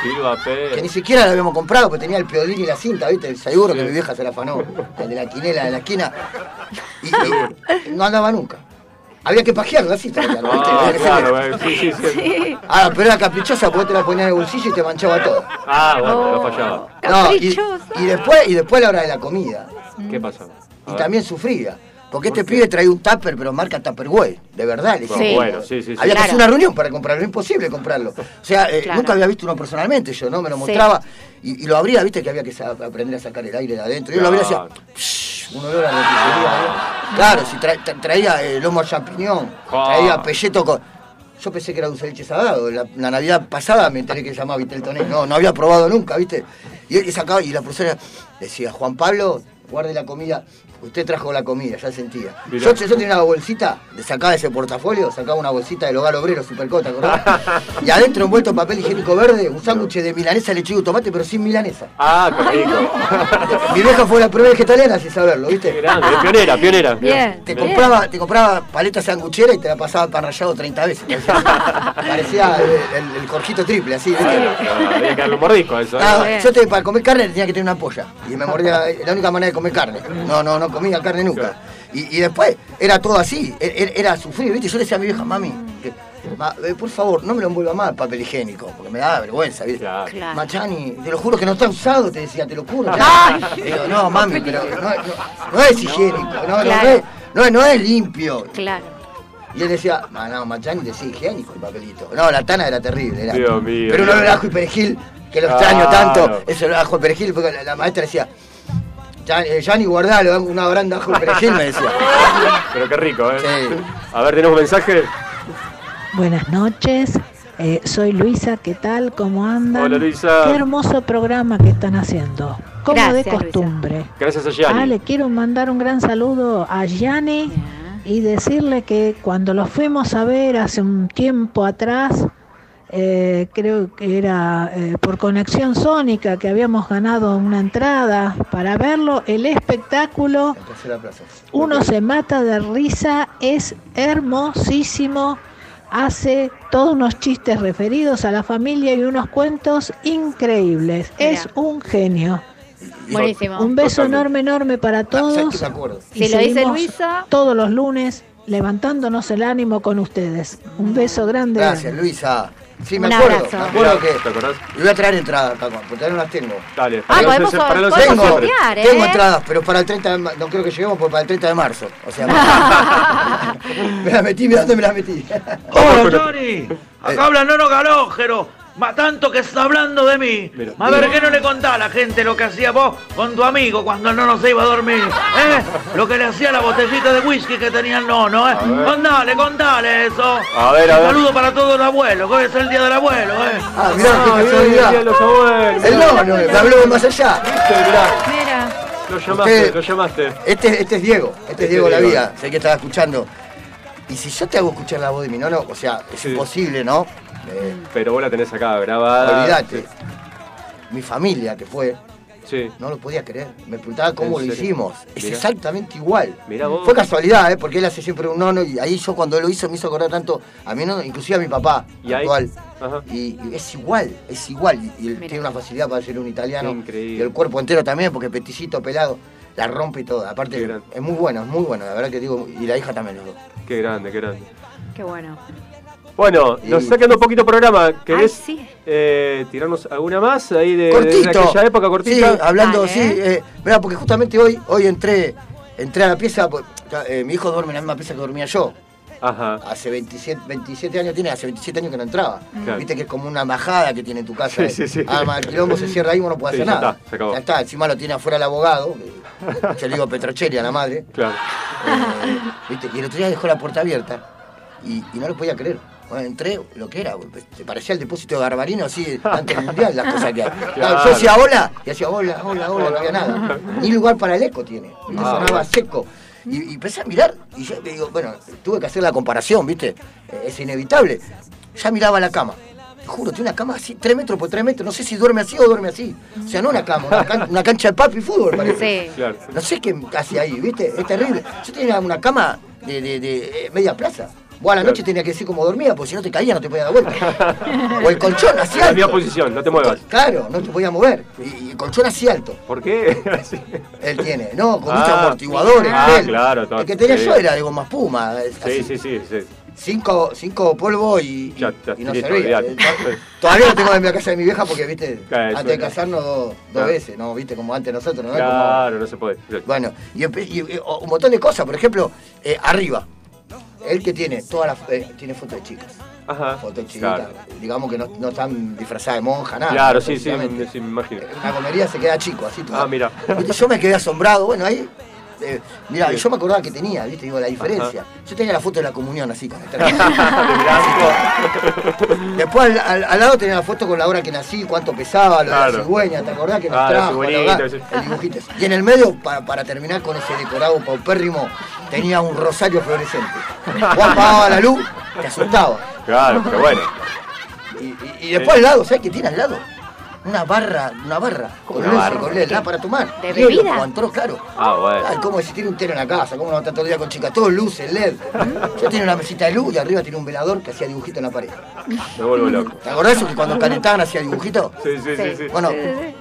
Silva que ni siquiera la habíamos comprado, porque tenía el piolín y la cinta, ¿viste? Seguro que Sí. mi vieja se la afanó, el de la quinela de la esquina. Y, y no andaba nunca. Había que todavía, ¿no? ¿viste? Ah, claro, eh, sí, sí, sí. Sí. Ah, pero era caprichosa porque te la ponía en el bolsillo y te manchaba todo. Ah, bueno, no Oh. fallaba. No, y, Caprichosa. y después, y después la hora de la comida. ¿Qué pasó? Y también sufría. Porque ¿Por este pibe traía un tupper, pero marca Tupperware, de verdad. le Sí. Bueno, sí, sí. Había que hacer una reunión para comprarlo, imposible comprarlo. O sea, eh, Claro. nunca había visto uno personalmente, yo no me lo mostraba. Y, y lo abría, viste que había que aprender a sacar el aire de adentro. Y yo lo abría y un olor a ¿eh? Claro, si tra- tra- traía eh, lomo a champiñón, traía pelleto con. Yo pensé que era dulce de leche salado. La, la Navidad pasada me enteré que se llamaba Vitel Toné. No, no había probado nunca, ¿viste? Y él sacaba, y la profesora decía, Juan Pablo, guarde la comida. Usted trajo la comida, ya sentía. Yo, yo tenía una bolsita, de sacaba ese portafolio, sacaba una bolsita del hogar obrero supercota, ¿acordás? y adentro envuelto en papel higiénico verde, un sándwich de milanesa, lechuga y tomate, pero sin milanesa. Ah, qué rico. Mi vieja fue la primera vegetariana sin saberlo, ¿viste? Grande, pionera, pionera. Bien. Te bien. compraba, te compraba paleta sanguchera y te la pasaba pan rallado 30 veces. Parecía el, el, el corjito triple, así, ¿viste? Ah, Había que darle un mordisco a eso. ¿eh? Ah, yo te, para comer carne tenía que tener una polla. Y me mordía, la única manera de comer carne. No, no, no comía carne nunca. Y, y después era todo así, e- e- era, sufrir, ¿viste? Yo le decía a mi vieja, mami, que, ma- eh, por favor, no me lo envuelva más papel higiénico, porque me da vergüenza, ¿viste? Claro. Machani, te lo juro que no está usado, te decía, te lo juro. Digo, no, mami, pero no, no- no es higiénico, no, no, Claro. no es, no, es- no es limpio. Claro. Y él decía, "Ah, no, Machani decía higiénico el papelito. No, la tana era terrible. Era. Dios mío. Pero no el ajo y perejil, que lo extraño tanto. Eso el ajo y perejil, porque la, la maestra decía, "Ya- eh, guardalo, dame una branda de ajo y perejil, me decía. Pero qué rico, ¿eh? Sí. A ver, tenemos un mensaje. Buenas noches, eh, soy Luisa, ¿qué tal? ¿Cómo andan? Hola, Luisa. Qué hermoso programa que están haciendo, como Gracias, de Luisa. costumbre. Gracias a Ah, Gianni. le quiero mandar un gran saludo a Gianni y decirle que cuando lo fuimos a ver hace un tiempo atrás, eh, creo que era eh, por conexión sónica que habíamos ganado una entrada para verlo, el espectáculo uno se mata de risa, es hermosísimo, hace todos unos chistes referidos a la familia y unos cuentos increíbles. Es un genio. Buenísimo. Un beso Totalmente. enorme, enorme para Ah, ¿sabes todos. Y Si lo dice Luisa. Todos los lunes levantándonos el ánimo con ustedes. Un beso grande. Gracias, grande. Luisa. Sí, me Un acuerdo, abrazo. me acuerdo que... ¿Te acordás? Y voy a traer entradas, acá, porque todavía no las tengo. Dale. Ah, los- podemos- para los podemos Tengo, siempre. sortear, ¿eh? tengo entradas, pero para el 30 de marzo, no creo que lleguemos porque para el 30 de marzo. O sea, me la metí, mira dónde me la metí. Hola, Johnny. Acá habla Nono Galógero. Ma tanto que está hablando de mí. Mira. A ver, ¿qué no le contá a la gente lo que hacía vos con tu amigo cuando el nono se iba a dormir? ¿Eh? Lo que le hacía la botellita de whisky que tenía el nono, ¿eh? Contale, contale eso. A ver, a Un ver. saludo para todos los abuelos, que hoy es el día del abuelo, ¿eh? Ah, mirá, Ah, qué casualidad. bien, los abuelos. El no, no, me habló de más allá. ¿Viste? Mirá, Mira. lo llamaste, Usted- lo llamaste. Este, este es Diego, este Este es Diego es La Diego. Vida, sé que estaba escuchando. Y si yo te hago escuchar la voz de mi nono, o sea, es Sí. imposible, ¿no? Eh, Pero vos la tenés acá grabada. olvídate. Mi familia, que fue, Sí. no lo podía creer. Me preguntaba cómo ¿En lo hicimos. Es Mirá. exactamente igual. Mirá vos. Fue casualidad, ¿eh? porque él hace siempre un nono y ahí yo cuando lo hizo me hizo acordar tanto a mi nono, inclusive a mi papá ¿Y actual. Ajá. Y, y es igual, es igual. Y, él Mirá. tiene una facilidad para ser un italiano. Increíble. Y el cuerpo entero también, porque peticito, pelado, la rompe y todo. Aparte, es muy bueno, es muy bueno, la verdad que digo, y la hija también los dos. Qué grande, qué grande. Qué bueno. Bueno, nos está quedando un poquito programa. ¿Querés Ay, sí. eh, tirarnos alguna más ahí de, aquella época cortita? Sí, hablando, Dale, sí. ¿eh? Eh, mirá, porque justamente hoy, hoy entré, entré a la pieza, eh, mi hijo duerme en la misma pieza que dormía yo. Ajá. Hace 27, 27 años tiene, hace 27 años que no entraba. Claro. Viste que es como una majada que tiene tu casa. Sí, sí, sí. Arma el quilombo, se cierra ahí, vos no puede Sí, hacer ya nada. está, se acabó. Ya está, encima lo tiene afuera el abogado. eh, Yo le digo Petrocheri a la madre. Claro. Eh, ¿viste? Y el otro día dejó la puerta abierta y, y no lo podía creer. Bueno, entré, lo que era, te parecía el depósito de Garbarino así antes del mundial, las cosas que hay. Claro. Yo decía hola, y hacía hola, hola, hola, no había nada. Ni lugar para el eco tiene. Ah, sonaba bueno. seco. Y, y empecé a mirar, y yo digo, bueno, tuve que hacer la comparación, ¿viste? Eh, Es inevitable. Ya miraba la cama. Te juro, tiene una cama así, 3 metros por 3 metros. No sé si duerme así o duerme así. O sea, no una cama, una, can- una cancha de papi fútbol, parece. Sí. Claro. No sé qué hace ahí, ¿viste? Es terrible. Yo tenía una cama de, de- de, eh, media plaza. Vos a la noche tenía que decir como dormía, porque si no te caía no te podías dar vuelta. o el colchón así En la misma alto. posición, no te muevas. Claro, no te podías mover. Y, el colchón así alto. ¿Por qué? Él tiene, ¿no? Con Ah. muchos amortiguadores. Ah, él. claro, todo. El que tenía Sí. yo era de goma espuma. es Sí, sí, sí, sí. Cinco, cinco polvo y, Ya, y- ya, y no listo, servía. Eh, Todavía lo tengo en la casa de mi vieja porque, viste, Claro, antes de casarnos dos, dos Claro. veces, ¿no? Viste, como antes nosotros, ¿no? Como- Claro, no se puede. bueno, y, un montón de cosas, por ejemplo, eh, arriba. Él que tiene todas las eh, tiene fotos de chicas. Ajá. Fotos Claro, digamos que no, no están disfrazadas de monja, nada. claro sí, sí, me, sí, me imagino. Una comería se queda chico, así todo. Ah, mira. Yo me quedé asombrado, bueno, ahí eh, mira, yo me acordaba que tenía, ¿viste? Digo, la diferencia. Yo tenía la foto de la comunión así, con esta- Después al, al- al lado tenía la foto con la hora que nací, cuánto pesaba, lo de la cigüeña, ¿te acordás que nos Ah, la trajo? acá? El dibujito. Y en el medio, para, para terminar con ese decorado paupérrimo, tenía un rosario fluorescente. Vos apagabas la luz, te asustaba. Claro, pero bueno. Y, y- y después al lado, ¿sabes qué tiene al lado? Una barra, una barra, con una luces, barra? con LED, nada para tomar. ¿De Hielo, bebida? entró, claro. Ah, bueno. Ay, ¿cómo si tiene un telo en la casa? ¿Cómo no estar todo el día con chicas? Todo luces, LED. Yo tenía una mesita de luz y arriba tenía un velador que hacía dibujito en la pared. Me vuelvo loco. ¿Te acordás eso que cuando calentaban hacía dibujito? Sí, sí, sí, sí. Bueno,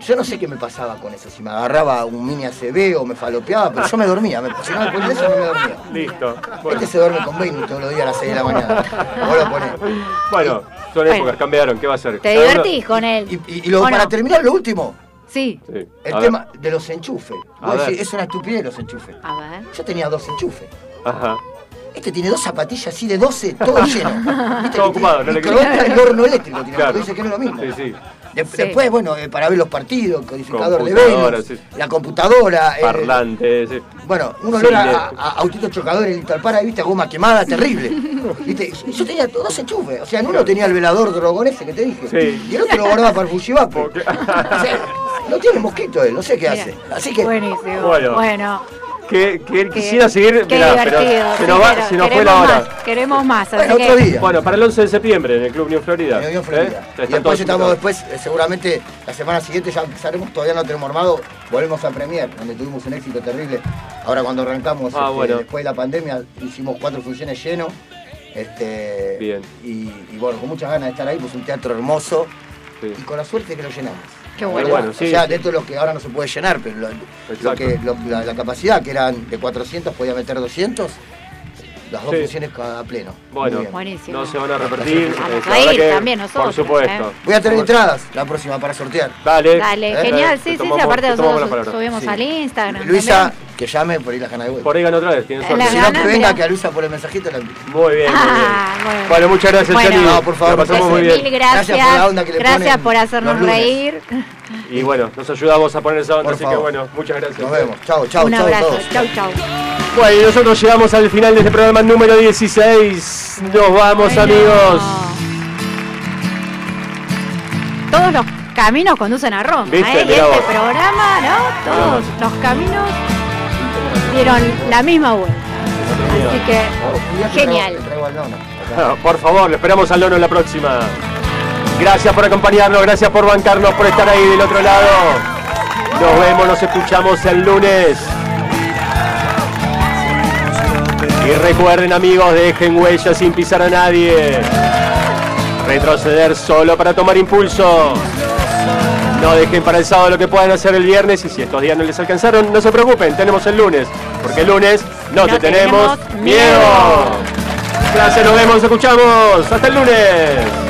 yo no sé qué me pasaba con eso, si me agarraba un mini ACB o me falopeaba, pero yo me dormía, me, si no me ponía eso no me dormía. Listo. Bueno, Este se duerme con Baby todos los días a las 6 de la mañana. Vos lo ponés. bueno son Bueno. épocas, cambiaron. ¿Qué va a ser? ¿Te divertís con él? Y, y lo, ¿O para no? terminar, lo último, Sí. Sí. el A ver. tema de los enchufes. A ver. es una estupidez los enchufes. A ver. Yo tenía dos enchufes. Ajá. Este tiene dos zapatillas así de 12, todo lleno. ¿Viste Todo ocupado, no le queda- y horno eléctrico tiene, Claro. dice que no es lo mismo. Sí, sí. De- Sí. Después, bueno, eh, para ver los partidos, codificador de Venus, sí. la computadora. eh, Parlante, sí. Bueno, un Sí, olor a, le- a- a autito chocador en el para, viste, a goma quemada, terrible. ¿Viste? Y Yo tenía dos enchufes. O sea, en uno tenía el velador drogón ese que te dije. Sí. Y el otro lo guardaba para el Fujivaku. O sea, no tiene mosquito él, no sé qué Mira. hace. Así que. Buenísimo. Bueno. Bueno. Que, que quisiera seguir, Qué mirá, pero divertido. se sí, nos, va, pero se nos fue queremos la hora. Más, queremos más. Así Bueno, que, otro día. Bueno, para el 11 de septiembre en el Club Unión Florida. En Unión Florida. ¿Eh? Y después estamos después, eh, seguramente la semana siguiente ya empezaremos, todavía no tenemos armado, volvemos a Premier, donde tuvimos un éxito terrible. Ahora cuando arrancamos, Ah, este, bueno. después de la pandemia, hicimos cuatro funciones llenos. Este, Bien. Y, y bueno, con muchas ganas de estar ahí, pues un teatro hermoso. Sí. Y con la suerte que lo llenamos. Qué Pero bueno. bueno, sí, o sea, sí. dentro de lo que ahora no se puede llenar, pero lo, que, lo- la, la capacidad, que eran de 400, podía meter 200, las dos Sí. funciones a pleno. Bueno. Buenísimo. no se van a repetir. Vamos eh, a la verdad ir que, también nosotros, Por supuesto. ¿eh? Voy a tener entradas la próxima para sortear. Dale. Dale, ¿Eh? genial. Sí, sí, sí. Aparte nosotros subimos Sí. al Instagram. Luisa, también. Que llame por ahí la gana de vuelta. Por ahí ganó otra vez, tiene suerte. Si no, gana, que venga, que a Luisa por el mensajito la. Muy bien, muy bien. Ah, bueno. Bueno, muchas gracias, Bueno. No, por favor, pasamos muy bien. Mil gracias. Gracias por la onda que le Gracias ponen por hacernos reír. Y bueno, nos ayudamos a poner esa onda, Por así favor. que bueno, muchas gracias. Nos vemos. Chao, chao, Un chao a abrazo. todos. Chau, chau. Bueno, y nosotros llegamos al final de este programa número 16. Nos vamos, Bueno. amigos. Todos los caminos conducen a Roma. ¿eh? Y este vos. programa, ¿no? Todos los caminos dieron la misma vuelta. Así que, genial. Por favor, lo esperamos al Lono en la próxima. Gracias por acompañarnos, gracias por bancarnos, por estar ahí del otro lado. Nos vemos, nos escuchamos el lunes. Y recuerden amigos, dejen huellas sin pisar a nadie. Retroceder solo para tomar impulso. No dejen para el sábado lo que puedan hacer el viernes y si estos días no les alcanzaron, no se preocupen, tenemos el lunes. Porque el lunes no, te No tenemos, tenemos miedo. miedo. Gracias, nos vemos, nos escuchamos. Hasta el lunes.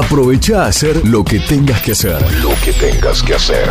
Aprovecha a hacer lo que tengas que hacer. Lo que tengas que hacer.